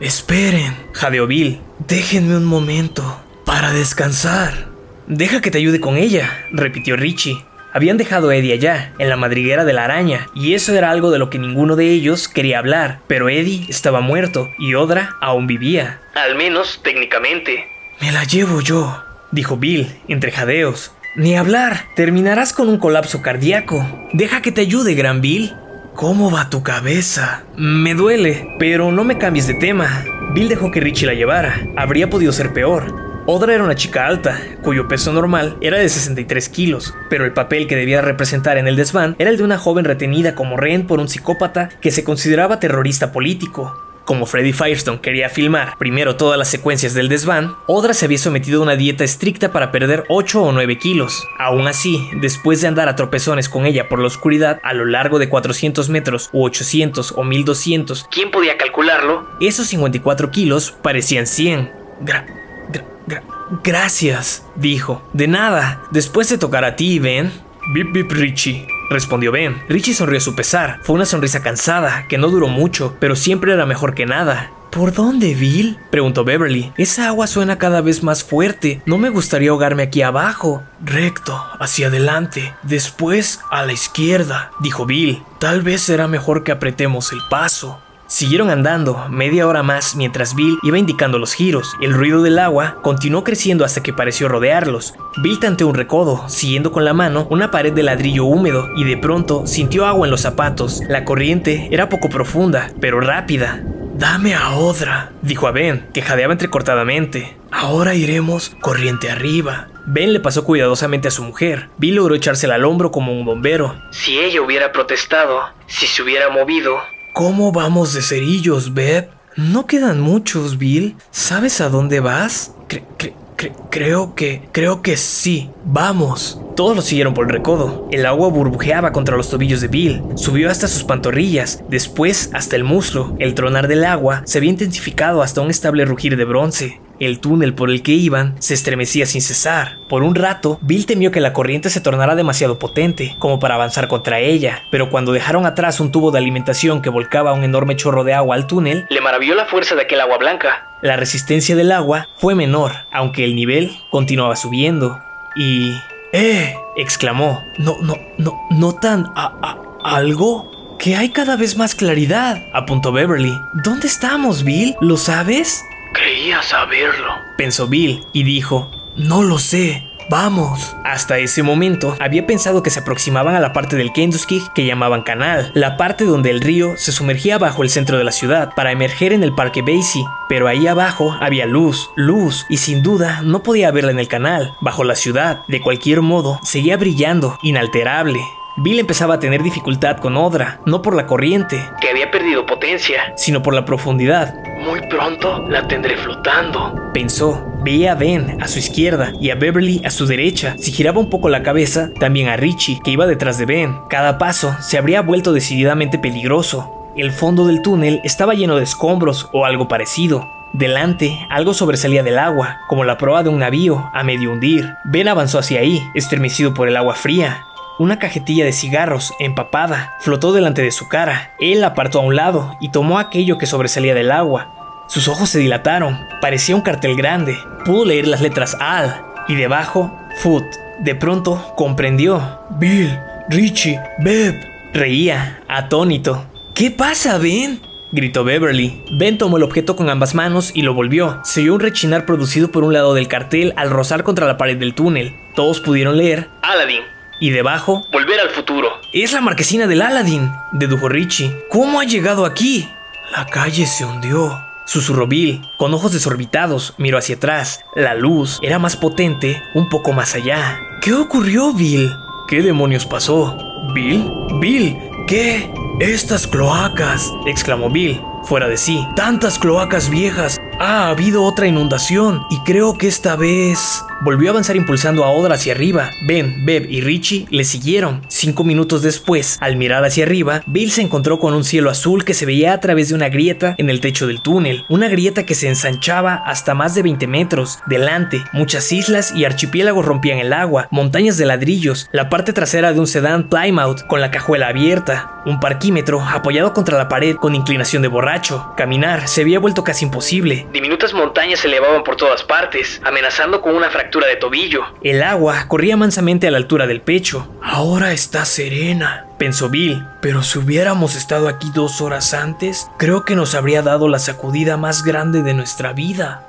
Esperen, jadeó Bill. Déjenme un momento para descansar. Deja que te ayude con ella, repitió Richie. Habían dejado a Eddie allá, en la madriguera de la araña, y eso era algo de lo que ninguno de ellos quería hablar, pero Eddie estaba muerto y Odra aún vivía. Al menos técnicamente. Me la llevo yo, dijo Bill, entre jadeos. Ni hablar, terminarás con un colapso cardíaco. Deja que te ayude, Gran Bill. ¿Cómo va tu cabeza? Me duele, pero no me cambies de tema. Bill dejó que Richie la llevara. Habría podido ser peor. Odra era una chica alta, cuyo peso normal era de 63 kilos, pero el papel que debía representar en el desván era el de una joven retenida como rehén por un psicópata que se consideraba terrorista político. Como Freddy Firestone quería filmar primero todas las secuencias del desván, Odra se había sometido a una dieta estricta para perder 8 o 9 kilos. Aún así, después de andar a tropezones con ella por la oscuridad a lo largo de 400 metros u 800 o 1200, ¿Quién podía calcularlo? esos 54 kilos parecían 100. Gra- gra- gra- gracias, dijo. De nada, después te tocará a ti, Ben. Bip bip Richie, respondió Ben. Richie sonrió a su pesar. Fue una sonrisa cansada, que no duró mucho, pero siempre era mejor que nada. ¿Por dónde, Bill? preguntó Beverly. Esa agua suena cada vez más fuerte. No me gustaría ahogarme aquí abajo. Recto, hacia adelante. Después a la izquierda, dijo Bill. Tal vez será mejor que apretemos el paso. Siguieron andando media hora más mientras Bill iba indicando los giros. El ruido del agua continuó creciendo hasta que pareció rodearlos. Bill tanteó un recodo, siguiendo con la mano una pared de ladrillo húmedo, y de pronto sintió agua en los zapatos. La corriente era poco profunda, pero rápida. Dame a Odra, dijo a Ben, que jadeaba entrecortadamente. Ahora iremos corriente arriba. Ben le pasó cuidadosamente a su mujer. Bill logró echársela al hombro como un bombero. Si ella hubiera protestado, si se hubiera movido, ¿Cómo vamos de cerillos, Beb? No quedan muchos, Bill. ¿Sabes a dónde vas? Cre- cre- cre- creo que... Creo que sí. Vamos. Todos lo siguieron por el recodo. El agua burbujeaba contra los tobillos de Bill. Subió hasta sus pantorrillas, después hasta el muslo. El tronar del agua se había intensificado hasta un estable rugir de bronce. El túnel por el que iban se estremecía sin cesar. Por un rato, Bill temió que la corriente se tornara demasiado potente como para avanzar contra ella, pero cuando dejaron atrás un tubo de alimentación que volcaba un enorme chorro de agua al túnel, le maravilló la fuerza de aquel agua blanca. la resistencia del agua fue menor, aunque el nivel continuaba subiendo. Y... ¡Eh! exclamó. No, no, no, ¿notan a, a- algo? Que hay cada vez más claridad, apuntó Beverly. ¿Dónde estamos, Bill? ¿Lo sabes? Creía saberlo. pensó Bill y dijo, No lo sé, vamos. Hasta ese momento había pensado que se aproximaban a la parte del Kentucky que llamaban canal, la parte donde el río se sumergía bajo el centro de la ciudad para emerger en el parque Basie, pero ahí abajo había luz, luz, y sin duda no podía verla en el canal, bajo la ciudad, de cualquier modo, seguía brillando, inalterable. Bill empezaba a tener dificultad con Odra, no por la corriente, Que había perdido potencia. sino por la profundidad. Muy pronto la tendré flotando. Pensó, veía a Ben a su izquierda y a Beverly a su derecha. Si giraba un poco la cabeza, también a Richie, que iba detrás de Ben. Cada paso se habría vuelto decididamente peligroso. El fondo del túnel estaba lleno de escombros o algo parecido. Delante, algo sobresalía del agua, como la proa de un navío a medio hundir. Ben avanzó hacia ahí, estremecido por el agua fría. Una cajetilla de cigarros, empapada, flotó delante de su cara. Él apartó a un lado y tomó aquello que sobresalía del agua. Sus ojos se dilataron. Parecía un cartel grande. Pudo leer las letras Al y debajo Foot. De pronto comprendió. Bill, Richie, Beb. Reía, atónito. ¿Qué pasa, Ben? gritó Beverly. Ben tomó el objeto con ambas manos y lo volvió. Se oyó un rechinar producido por un lado del cartel al rozar contra la pared del túnel. Todos pudieron leer. Aladdin. Y debajo, Volver al futuro. es la marquesina del Aladdin, dedujo Richie. ¿Cómo ha llegado aquí? La calle se hundió. Susurró Bill. Con ojos desorbitados, miró hacia atrás. La luz era más potente, un poco más allá. ¿Qué ocurrió, Bill? ¿Qué demonios pasó? ¿Bill? ¿Bill? ¿Qué? Estas cloacas, exclamó Bill, fuera de sí. Tantas cloacas viejas. Ha habido otra inundación y creo que esta vez... Volvió a avanzar impulsando a Odra hacia arriba. Ben, Beb y Richie le siguieron. Cinco minutos después, al mirar hacia arriba, Bill se encontró con un cielo azul que se veía a través de una grieta en el techo del túnel. Una grieta que se ensanchaba hasta más de 20 metros. Delante, muchas islas y archipiélagos rompían el agua, montañas de ladrillos, la parte trasera de un sedán Plymouth con la cajuela abierta, un parquímetro apoyado contra la pared con inclinación de borracho. Caminar se había vuelto casi imposible. Diminutas montañas se elevaban por todas partes, amenazando con una fractura de tobillo. El agua corría mansamente a la altura del pecho. Ahora está serena, pensó Bill. Pero si hubiéramos estado aquí dos horas antes, creo que nos habría dado la sacudida más grande de nuestra vida.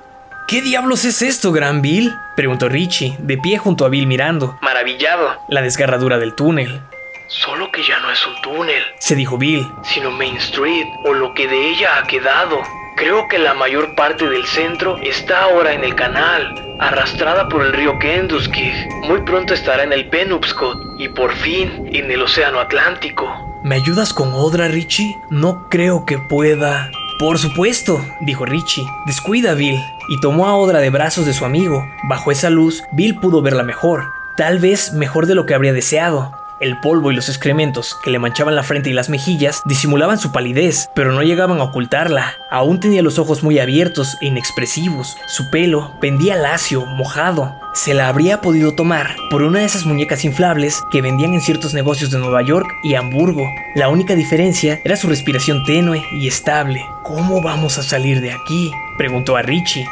¿Qué diablos es esto, Gran Bill? preguntó Richie, de pie junto a Bill mirando Maravillado. la desgarradura del túnel. Solo que ya no es un túnel, Se dijo Bill. sino Main Street, o lo que de ella ha quedado. Creo que la mayor parte del centro está ahora en el canal, arrastrada por el río Kentucky. Muy pronto estará en el Penobscot y por fin en el Océano Atlántico. ¿Me ayudas con Odra, Richie? No creo que pueda. Por supuesto, dijo Richie. Descuida, Bill. Y tomó a Odra de brazos de su amigo. Bajo esa luz, Bill pudo verla mejor. Tal vez mejor de lo que habría deseado. El polvo y los excrementos que le manchaban la frente y las mejillas disimulaban su palidez, pero no llegaban a ocultarla. Aún tenía los ojos muy abiertos e inexpresivos. Su pelo pendía lacio, mojado. Se la habría podido tomar por una de esas muñecas inflables que vendían en ciertos negocios de Nueva York y Hamburgo. La única diferencia era su respiración tenue y estable. ¿Cómo vamos a salir de aquí? preguntó a Richie.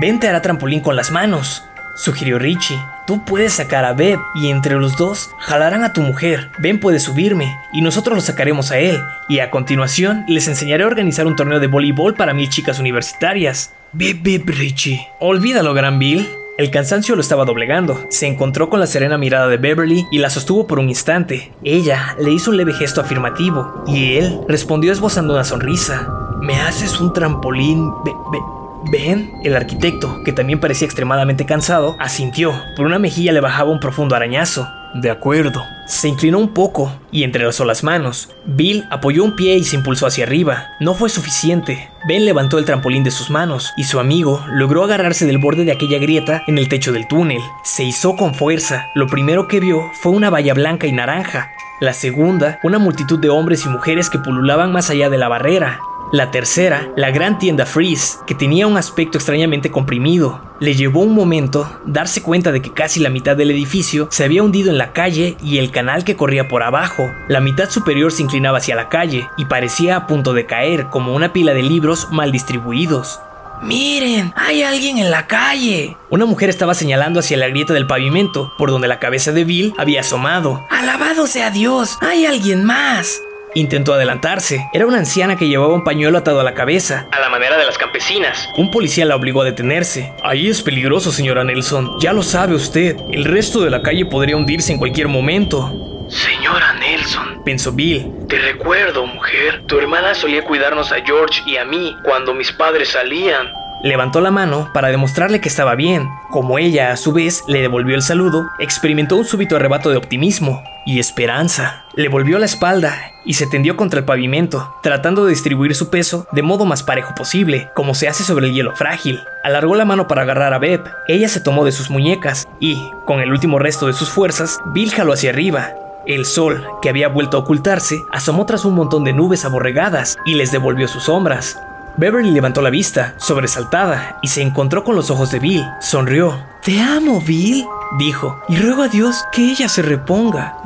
Vente hará trampolín con las manos, sugirió Richie. Tú puedes sacar a Beb y entre los dos jalarán a tu mujer. Ben puede subirme y nosotros lo sacaremos a él. Y a continuación les enseñaré a organizar un torneo de voleibol para mil chicas universitarias. Beb, Beb, Richie. Olvídalo, Gran Bill. El cansancio lo estaba doblegando. Se encontró con la serena mirada de Beverly y la sostuvo por un instante. Ella le hizo un leve gesto afirmativo y él respondió esbozando una sonrisa. ¿Me haces un trampolín, Be Be Ben, el arquitecto, que también parecía extremadamente cansado, asintió. Por una mejilla le bajaba un profundo arañazo. De acuerdo. Se inclinó un poco y entrelazó las manos. Bill apoyó un pie y se impulsó hacia arriba. No fue suficiente. Ben levantó el trampolín de sus manos y su amigo logró agarrarse del borde de aquella grieta en el techo del túnel. Se izó con fuerza. Lo primero que vio fue una valla blanca y naranja. La segunda, una multitud de hombres y mujeres que pululaban más allá de la barrera. La tercera, la gran tienda Freeze, que tenía un aspecto extrañamente comprimido. Le llevó un momento darse cuenta de que casi la mitad del edificio se había hundido en la calle y el canal que corría por abajo. La mitad superior se inclinaba hacia la calle y parecía a punto de caer como una pila de libros mal distribuidos. Miren, hay alguien en la calle. Una mujer estaba señalando hacia la grieta del pavimento, por donde la cabeza de Bill había asomado. Alabado sea Dios, hay alguien más. Intentó adelantarse. Era una anciana que llevaba un pañuelo atado a la cabeza, a la manera de las campesinas. Un policía la obligó a detenerse. Ahí es peligroso, señora Nelson. Ya lo sabe usted. El resto de la calle podría hundirse en cualquier momento. Señora Nelson, Pensó Bill. te recuerdo, mujer. Tu hermana solía cuidarnos a George y a mí cuando mis padres salían. Levantó la mano para demostrarle que estaba bien. Como ella, a su vez, le devolvió el saludo, experimentó un súbito arrebato de optimismo y esperanza. Le volvió la espalda y se tendió contra el pavimento, tratando de distribuir su peso de modo más parejo posible, como se hace sobre el hielo frágil. Alargó la mano para agarrar a Beb. Ella se tomó de sus muñecas y, con el último resto de sus fuerzas, Bill jaló hacia arriba. El sol, que había vuelto a ocultarse, asomó tras un montón de nubes aborregadas y les devolvió sus sombras. Beverly levantó la vista, sobresaltada, y se encontró con los ojos de Bill. Sonrió. Te amo, Bill, dijo, y ruego a Dios que ella se reponga.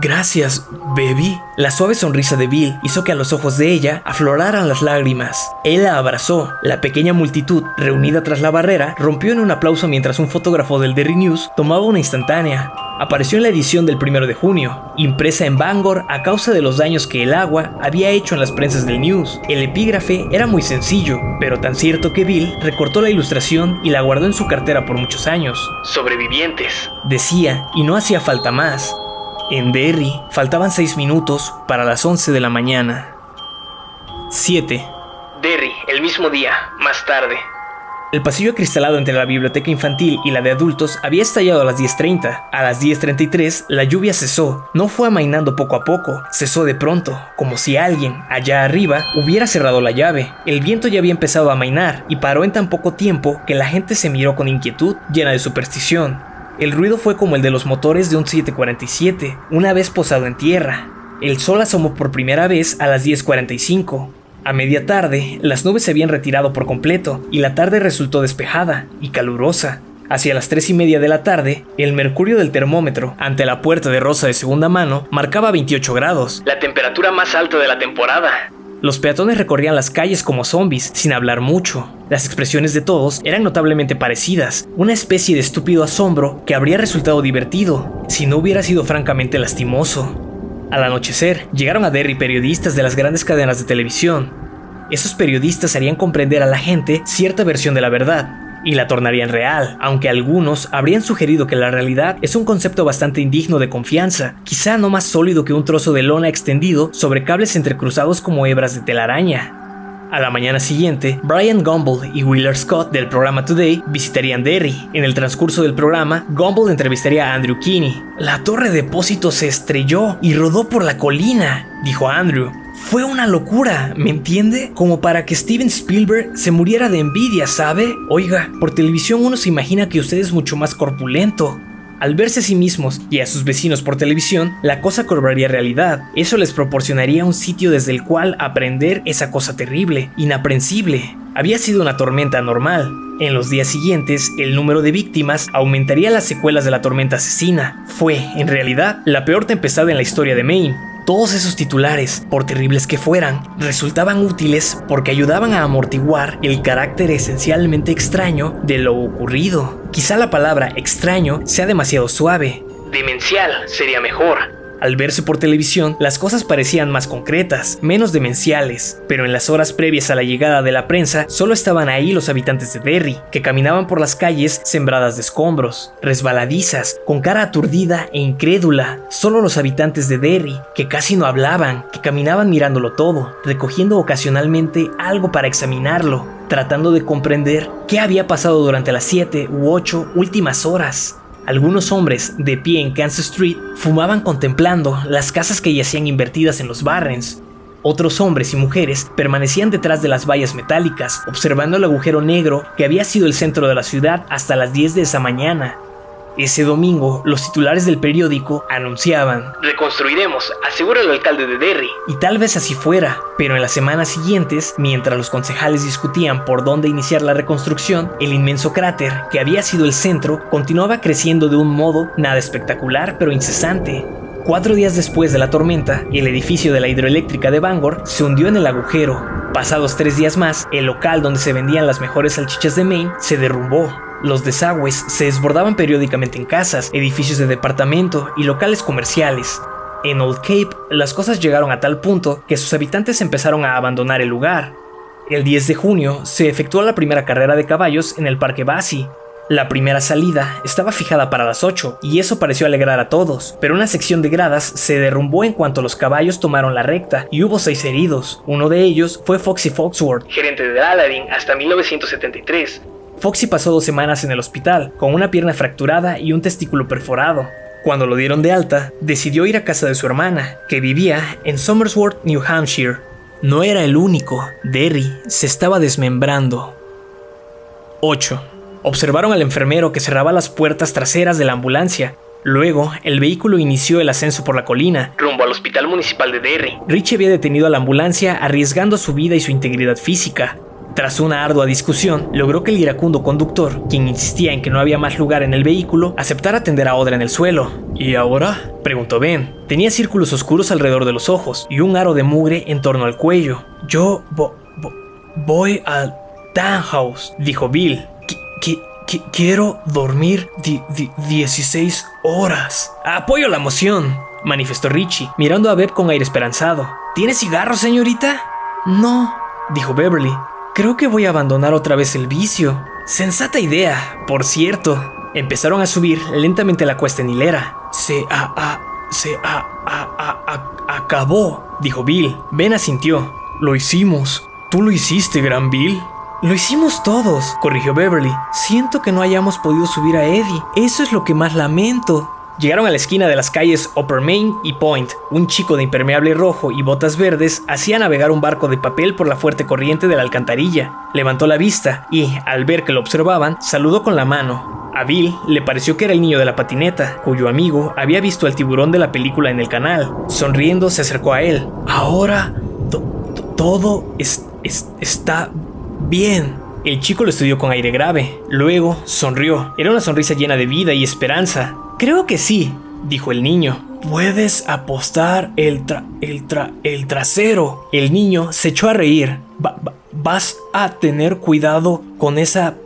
Gracias, baby. La suave sonrisa de Bill hizo que a los ojos de ella afloraran las lágrimas. Él la abrazó. La pequeña multitud, reunida tras la barrera, rompió en un aplauso mientras un fotógrafo del Daily News tomaba una instantánea. Apareció en la edición del 1 de junio, impresa en Bangor a causa de los daños que el agua había hecho en las prensas del News. El epígrafe era muy sencillo, pero tan cierto que Bill recortó la ilustración y la guardó en su cartera por muchos años. Sobrevivientes. Decía, y no hacía falta más. En Derry faltaban seis minutos para las 11 de la mañana. 7. Derry, el mismo día, más tarde. El pasillo acristalado entre la biblioteca infantil y la de adultos había estallado a las 10.30. A las 10.33 la lluvia cesó. No fue amainando poco a poco, cesó de pronto, como si alguien, allá arriba, hubiera cerrado la llave. El viento ya había empezado a amainar y paró en tan poco tiempo que la gente se miró con inquietud, llena de superstición. El ruido fue como el de los motores de un 747, una vez posado en tierra. El sol asomó por primera vez a las 10.45. A media tarde, las nubes se habían retirado por completo y la tarde resultó despejada y calurosa. Hacia las tres y media de la tarde, el mercurio del termómetro ante la puerta de Rosa de segunda mano marcaba 28 grados. La temperatura más alta de la temporada. Los peatones recorrían las calles como zombies, sin hablar mucho. Las expresiones de todos eran notablemente parecidas, una especie de estúpido asombro que habría resultado divertido si no hubiera sido francamente lastimoso. Al anochecer, llegaron a Derry periodistas de las grandes cadenas de televisión. Esos periodistas harían comprender a la gente cierta versión de la verdad, y la tornarían real, aunque algunos habrían sugerido que la realidad es un concepto bastante indigno de confianza, quizá no más sólido que un trozo de lona extendido sobre cables entrecruzados como hebras de telaraña. A la mañana siguiente, Brian Gumble y Wheeler Scott del programa Today visitarían Derry. En el transcurso del programa, Gumble entrevistaría a Andrew Kinney. La torre de depósito se estrelló y rodó por la colina, dijo Andrew. Fue una locura, ¿me entiende? Como para que Steven Spielberg se muriera de envidia, ¿sabe? Oiga, por televisión uno se imagina que usted es mucho más corpulento. Al verse a sí mismos y a sus vecinos por televisión, la cosa cobraría realidad. Eso les proporcionaría un sitio desde el cual aprender esa cosa terrible, inaprensible. Había sido una tormenta normal. En los días siguientes, el número de víctimas aumentaría las secuelas de la tormenta asesina. Fue, en realidad, la peor tempestad en la historia de Maine. Todos esos titulares, por terribles que fueran, resultaban útiles porque ayudaban a amortiguar el carácter esencialmente extraño de lo ocurrido. Quizá la palabra extraño sea demasiado suave. Demencial sería mejor. Al verse por televisión, las cosas parecían más concretas, menos demenciales, pero en las horas previas a la llegada de la prensa solo estaban ahí los habitantes de Derry, que caminaban por las calles sembradas de escombros, resbaladizas, con cara aturdida e incrédula. Solo los habitantes de Derry, que casi no hablaban, que caminaban mirándolo todo, recogiendo ocasionalmente algo para examinarlo, tratando de comprender qué había pasado durante las siete u ocho últimas horas. Algunos hombres, de pie en Kansas Street, fumaban contemplando las casas que yacían invertidas en los Barrens. Otros hombres y mujeres permanecían detrás de las vallas metálicas, observando el agujero negro que había sido el centro de la ciudad hasta las 10 de esa mañana. Ese domingo, los titulares del periódico anunciaban: Reconstruiremos, asegura el alcalde de Derry. Y tal vez así fuera, pero en las semanas siguientes, mientras los concejales discutían por dónde iniciar la reconstrucción, el inmenso cráter, que había sido el centro, continuaba creciendo de un modo nada espectacular pero incesante. Cuatro días después de la tormenta, el edificio de la hidroeléctrica de Bangor se hundió en el agujero. Pasados tres días más, el local donde se vendían las mejores salchichas de Maine se derrumbó. Los desagües se desbordaban periódicamente en casas, edificios de departamento y locales comerciales. En Old Cape, las cosas llegaron a tal punto que sus habitantes empezaron a abandonar el lugar. El 10 de junio se efectuó la primera carrera de caballos en el Parque Bassi. La primera salida estaba fijada para las 8 y eso pareció alegrar a todos, pero una sección de gradas se derrumbó en cuanto los caballos tomaron la recta y hubo seis heridos. Uno de ellos fue Foxy Foxworth, gerente de Aladdin hasta 1973. Foxy pasó dos semanas en el hospital, con una pierna fracturada y un testículo perforado. Cuando lo dieron de alta, decidió ir a casa de su hermana, que vivía en Somersworth, New Hampshire. No era el único, Derry se estaba desmembrando. 8. Observaron al enfermero que cerraba las puertas traseras de la ambulancia. Luego, el vehículo inició el ascenso por la colina, rumbo al hospital municipal de Derry. Richie había detenido a la ambulancia arriesgando su vida y su integridad física. Tras una ardua discusión, logró que el iracundo conductor, quien insistía en que no había más lugar en el vehículo, aceptara atender a Audra en el suelo. ¿Y ahora? preguntó Ben. Tenía círculos oscuros alrededor de los ojos y un aro de mugre en torno al cuello. Yo voy al townhouse, dijo Bill. Quiero dormir 16 horas. Apoyo la moción, manifestó Richie, mirando a Beb con aire esperanzado. ¿Tiene cigarro, señorita? No, dijo Beverly. Creo que voy a abandonar otra vez el vicio. Sensata idea, por cierto. Empezaron a subir lentamente la cuesta en hilera. Se a a se a a a, acabó, dijo Bill. Ben asintió. Lo hicimos. Tú lo hiciste, Gran Bill. Lo hicimos todos, corrigió Beverly. Siento que no hayamos podido subir a Eddie. Eso es lo que más lamento. Llegaron a la esquina de las calles Upper Main y Point. Un chico de impermeable rojo y botas verdes hacía navegar un barco de papel por la fuerte corriente de la alcantarilla. Levantó la vista y, al ver que lo observaban, saludó con la mano. A Bill le pareció que era el niño de la patineta, cuyo amigo había visto al tiburón de la película en el canal. Sonriendo se acercó a él. Ahora todo está bien. El chico lo estudió con aire grave. Luego sonrió. Era una sonrisa llena de vida y esperanza. Creo que sí, dijo el niño. Puedes apostar el, tra el, tra el trasero. El niño se echó a reír. ¿Vas a tener cuidado con esa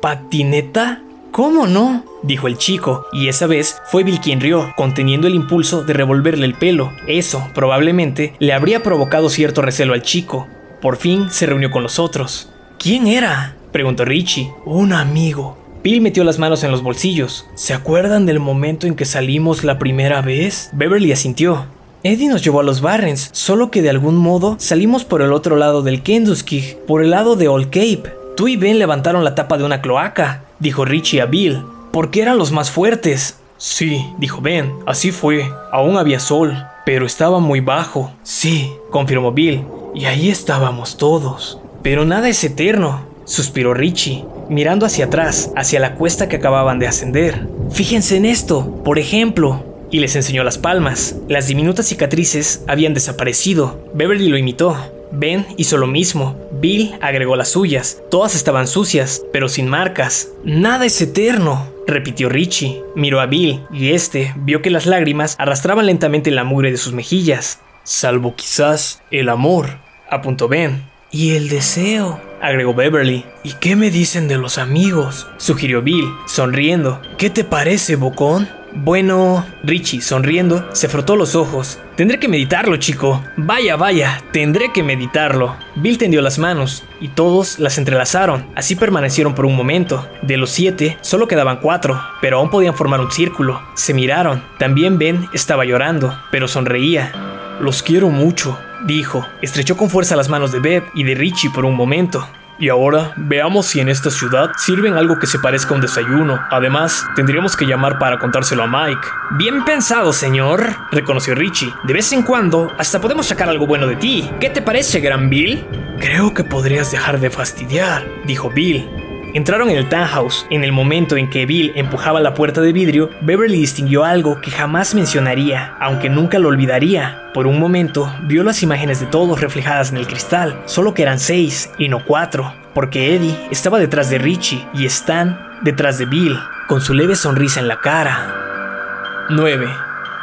patineta? ¿Cómo no? dijo el chico, y esa vez fue Bill quien rió, conteniendo el impulso de revolverle el pelo. Eso, probablemente, le habría provocado cierto recelo al chico. Por fin se reunió con los otros. ¿Quién era? preguntó Richie. Un amigo, Bill metió las manos en los bolsillos. ¿Se acuerdan del momento en que salimos la primera vez? Beverly asintió. Eddie nos llevó a los Barrens, solo que de algún modo salimos por el otro lado del Kentucky, por el lado de Old Cape. Tú y Ben levantaron la tapa de una cloaca, dijo Richie a Bill, porque eran los más fuertes. Sí, dijo Ben, así fue. Aún había sol, pero estaba muy bajo. Sí, confirmó Bill, y ahí estábamos todos. Pero nada es eterno, suspiró Richie mirando hacia atrás, hacia la cuesta que acababan de ascender. Fíjense en esto, por ejemplo. Y les enseñó las palmas. Las diminutas cicatrices habían desaparecido. Beverly lo imitó. Ben hizo lo mismo. Bill agregó las suyas. Todas estaban sucias, pero sin marcas. Nada es eterno, repitió Richie. Miró a Bill, y este vio que las lágrimas arrastraban lentamente la mugre de sus mejillas. Salvo quizás el amor, apuntó Ben. Y el deseo, agregó Beverly. ¿Y qué me dicen de los amigos? sugirió Bill, sonriendo. ¿Qué te parece, Bocón? Bueno, Richie, sonriendo, se frotó los ojos. Tendré que meditarlo, chico. Vaya, vaya, tendré que meditarlo. Bill tendió las manos y todos las entrelazaron. Así permanecieron por un momento. De los siete, solo quedaban cuatro, pero aún podían formar un círculo. Se miraron. También Ben estaba llorando, pero sonreía. Los quiero mucho, dijo. Estrechó con fuerza las manos de Beth y de Richie por un momento. Y ahora, veamos si en esta ciudad sirven algo que se parezca a un desayuno. Además, tendríamos que llamar para contárselo a Mike. Bien pensado, señor, reconoció Richie. De vez en cuando, hasta podemos sacar algo bueno de ti. ¿Qué te parece, Gran Bill? Creo que podrías dejar de fastidiar, dijo Bill. Entraron en el townhouse. En el momento en que Bill empujaba la puerta de vidrio, Beverly distinguió algo que jamás mencionaría, aunque nunca lo olvidaría. Por un momento, vio las imágenes de todos reflejadas en el cristal, solo que eran seis y no cuatro, porque Eddie estaba detrás de Richie y Stan detrás de Bill, con su leve sonrisa en la cara. 9.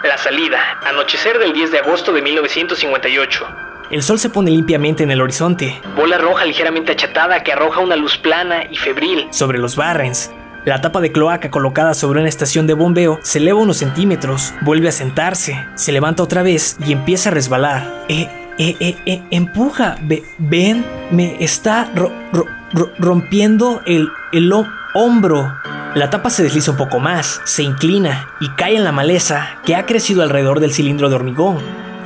La salida, anochecer del 10 de agosto de 1958. El sol se pone limpiamente en el horizonte, Bola roja ligeramente achatada que arroja una luz plana y febril. sobre los Barrens. La tapa de cloaca colocada sobre una estación de bombeo se eleva unos centímetros, vuelve a sentarse, se levanta otra vez y empieza a resbalar. Eh, eh, eh, eh, empuja, Ve- ven, me está ro- ro- ro- rompiendo el, el ho- hombro. La tapa se desliza un poco más, se inclina y cae en la maleza que ha crecido alrededor del cilindro de hormigón.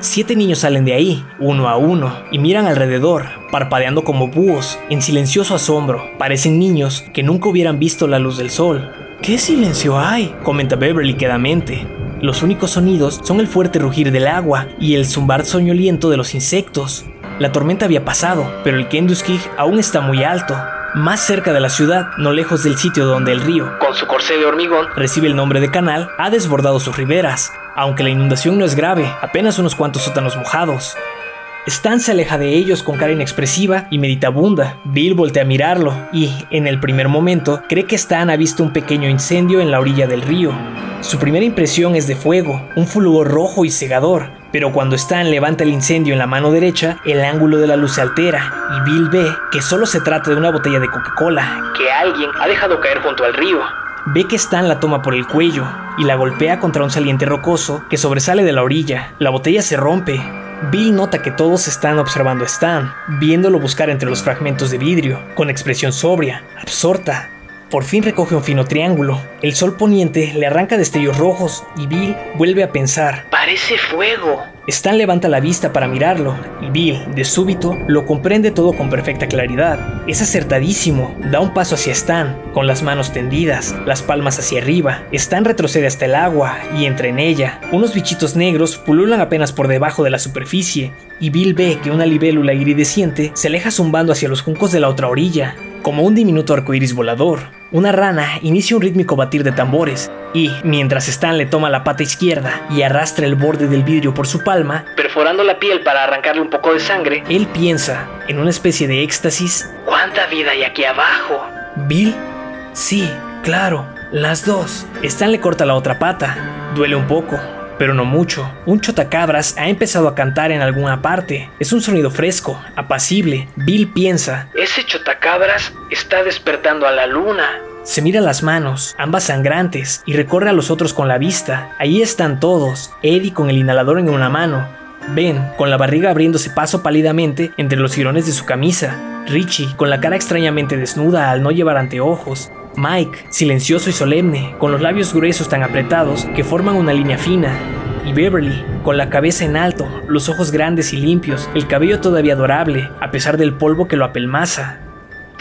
Siete niños salen de ahí, uno a uno, y miran alrededor, parpadeando como búhos, en silencioso asombro. Parecen niños que nunca hubieran visto la luz del sol. ¿Qué silencio hay? comenta Beverly quedamente. Los únicos sonidos son el fuerte rugir del agua y el zumbar soñoliento de los insectos. La tormenta había pasado, pero el Kenduskig aún está muy alto, más cerca de la ciudad, no lejos del sitio donde el río, Con su corsé de hormigón, recibe el nombre de canal, ha desbordado sus riberas. Aunque la inundación no es grave, apenas unos cuantos sótanos mojados. Stan se aleja de ellos con cara inexpresiva y meditabunda. Bill voltea a mirarlo y, en el primer momento, cree que Stan ha visto un pequeño incendio en la orilla del río. Su primera impresión es de fuego, un fulgor rojo y cegador, pero cuando Stan levanta el incendio en la mano derecha, el ángulo de la luz se altera y Bill ve que solo se trata de una botella de Coca-Cola. que alguien ha dejado caer junto al río. Ve que Stan la toma por el cuello y la golpea contra un saliente rocoso que sobresale de la orilla. La botella se rompe. Bill nota que todos están observando a Stan, viéndolo buscar entre los fragmentos de vidrio, con expresión sobria, absorta. Por fin recoge un fino triángulo. El sol poniente le arranca destellos rojos y Bill vuelve a pensar. Parece fuego. Stan levanta la vista para mirarlo y Bill, de súbito, lo comprende todo con perfecta claridad. Es acertadísimo. Da un paso hacia Stan, con las manos tendidas, las palmas hacia arriba. Stan retrocede hasta el agua y entra en ella. Unos bichitos negros pululan apenas por debajo de la superficie y Bill ve que una libélula iridescente se aleja zumbando hacia los juncos de la otra orilla, como un diminuto arcoíris volador. Una rana inicia un rítmico batir de tambores y, mientras Stan le toma la pata izquierda y arrastra el borde del vidrio por su palma, Perforando la piel para arrancarle un poco de sangre. él piensa, en una especie de éxtasis, ¿Cuánta vida hay aquí abajo? ¿Bill? Sí, claro, las dos. Stan le corta la otra pata. Duele un poco, pero no mucho. Un chotacabras ha empezado a cantar en alguna parte. Es un sonido fresco, apacible. Bill piensa, Ese chotacabras está despertando a la luna. Se mira las manos, ambas sangrantes, y recorre a los otros con la vista. Ahí están todos, Eddie con el inhalador en una mano, Ben con la barriga abriéndose paso pálidamente entre los jirones de su camisa, Richie con la cara extrañamente desnuda al no llevar anteojos, Mike, silencioso y solemne, con los labios gruesos tan apretados que forman una línea fina, y Beverly, con la cabeza en alto, los ojos grandes y limpios, el cabello todavía adorable, a pesar del polvo que lo apelmaza.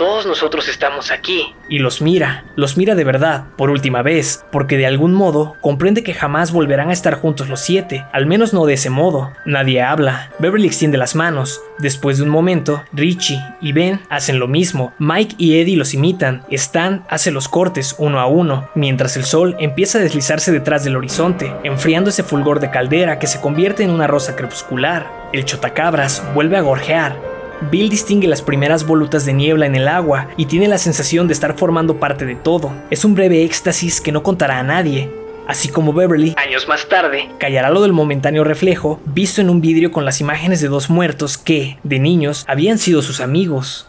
Todos nosotros estamos aquí. Y los mira, los mira de verdad, por última vez, porque de algún modo comprende que jamás volverán a estar juntos los siete, al menos no de ese modo. Nadie habla. Beverly extiende las manos. Después de un momento, Richie y Ben hacen lo mismo. Mike y Eddie los imitan. Stan hace los cortes uno a uno, mientras el sol empieza a deslizarse detrás del horizonte, enfriando ese fulgor de caldera que se convierte en una rosa crepuscular. El chotacabras vuelve a gorjear. Bill distingue las primeras volutas de niebla en el agua y tiene la sensación de estar formando parte de todo. Es un breve éxtasis que no contará a nadie. Así como Beverly, Años más tarde, callará lo del momentáneo reflejo visto en un vidrio con las imágenes de dos muertos que, de niños, habían sido sus amigos.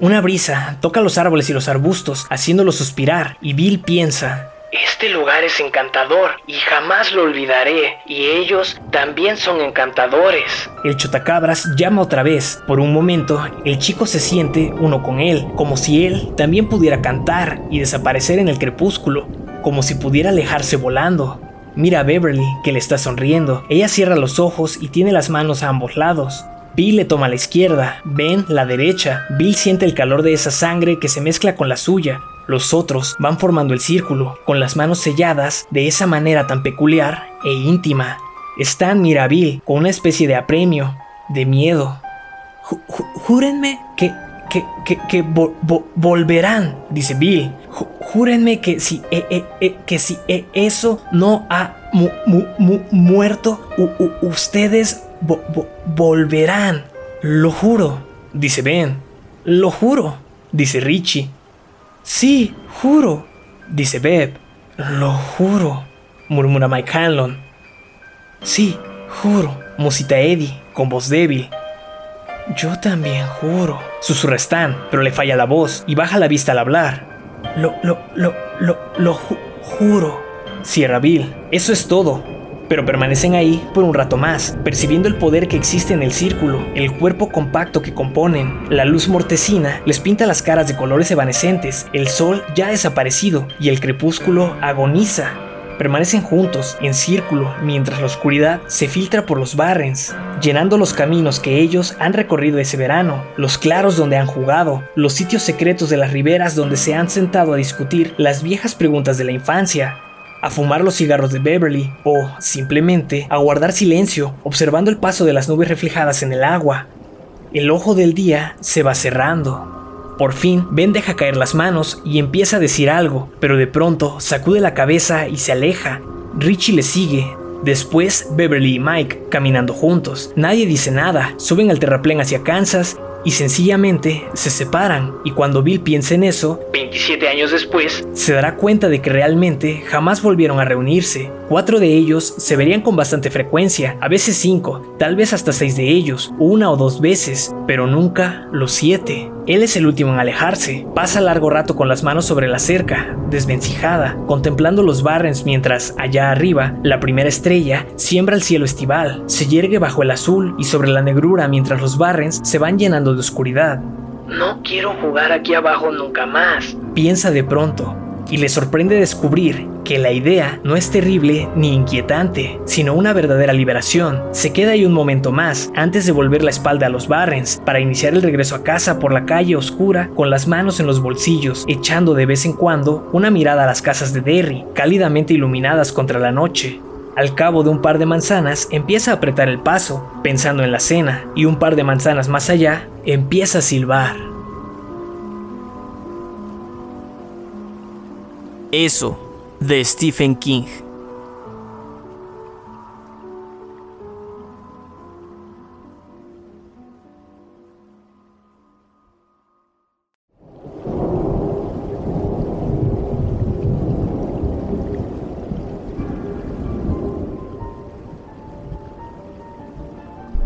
Una brisa toca los árboles y los arbustos, haciéndolos suspirar, y Bill piensa, este lugar es encantador y jamás lo olvidaré. Y ellos también son encantadores. El chotacabras llama otra vez. Por un momento, el chico se siente uno con él, como si él también pudiera cantar y desaparecer en el crepúsculo, como si pudiera alejarse volando. Mira a Beverly, que le está sonriendo. Ella cierra los ojos y tiene las manos a ambos lados. Bill le toma la izquierda, Ben la derecha. Bill siente el calor de esa sangre que se mezcla con la suya. Los otros van formando el círculo, con las manos selladas de esa manera tan peculiar e íntima. Stan mira a Bill con una especie de apremio, de miedo. Júrenme que, que, que, que vo- vo- volverán, dice Bill. Júrenme que si, eh, eh, eh, que si eh, eso no ha mu- mu- mu- muerto, ustedes vo- volverán. Lo juro, dice Ben. Lo juro, dice Richie. Sí, juro, dice Beb. Lo juro, murmura Mike Hanlon. Sí, juro, musita Eddie, con voz débil. Yo también juro, susurra Stan, pero le falla la voz y baja la vista al hablar. Lo, lo, lo, lo, lo ju- juro. Cierra Bill. Eso es todo. Pero permanecen ahí por un rato más, percibiendo el poder que existe en el círculo, el cuerpo compacto que componen. La luz mortecina les pinta las caras de colores evanescentes, el sol ya ha desaparecido y el crepúsculo agoniza. Permanecen juntos, en círculo, mientras la oscuridad se filtra por los barrens, llenando los caminos que ellos han recorrido ese verano, los claros donde han jugado, los sitios secretos de las riberas donde se han sentado a discutir las viejas preguntas de la infancia, a fumar los cigarros de Beverly o, simplemente, a guardar silencio, observando el paso de las nubes reflejadas en el agua. El ojo del día se va cerrando. Por fin, Ben deja caer las manos y empieza a decir algo, pero de pronto sacude la cabeza y se aleja. Richie le sigue. Después, Beverly y Mike caminando juntos. Nadie dice nada, suben al terraplén hacia Kansas y sencillamente se separan. Y cuando Bill piensa en eso, 27 años después, se dará cuenta de que realmente jamás volvieron a reunirse. Cuatro de ellos se verían con bastante frecuencia, a veces cinco, tal vez hasta seis de ellos, una o dos veces, pero nunca los siete. Él es el último en alejarse. Pasa largo rato con las manos sobre la cerca, desvencijada, contemplando los barrens mientras, allá arriba, la primera estrella siembra el cielo estival, se yergue bajo el azul y sobre la negrura mientras los barrens se van llenando de oscuridad. no quiero jugar aquí abajo nunca más. Piensa de pronto y le sorprende descubrir que la idea no es terrible ni inquietante, sino una verdadera liberación. Se queda ahí un momento más antes de volver la espalda a los Barrens para iniciar el regreso a casa por la calle oscura con las manos en los bolsillos, echando de vez en cuando una mirada a las casas de Derry, cálidamente iluminadas contra la noche. Al cabo de un par de manzanas empieza a apretar el paso, pensando en la cena, y un par de manzanas más allá empieza a silbar. Eso, de Stephen King.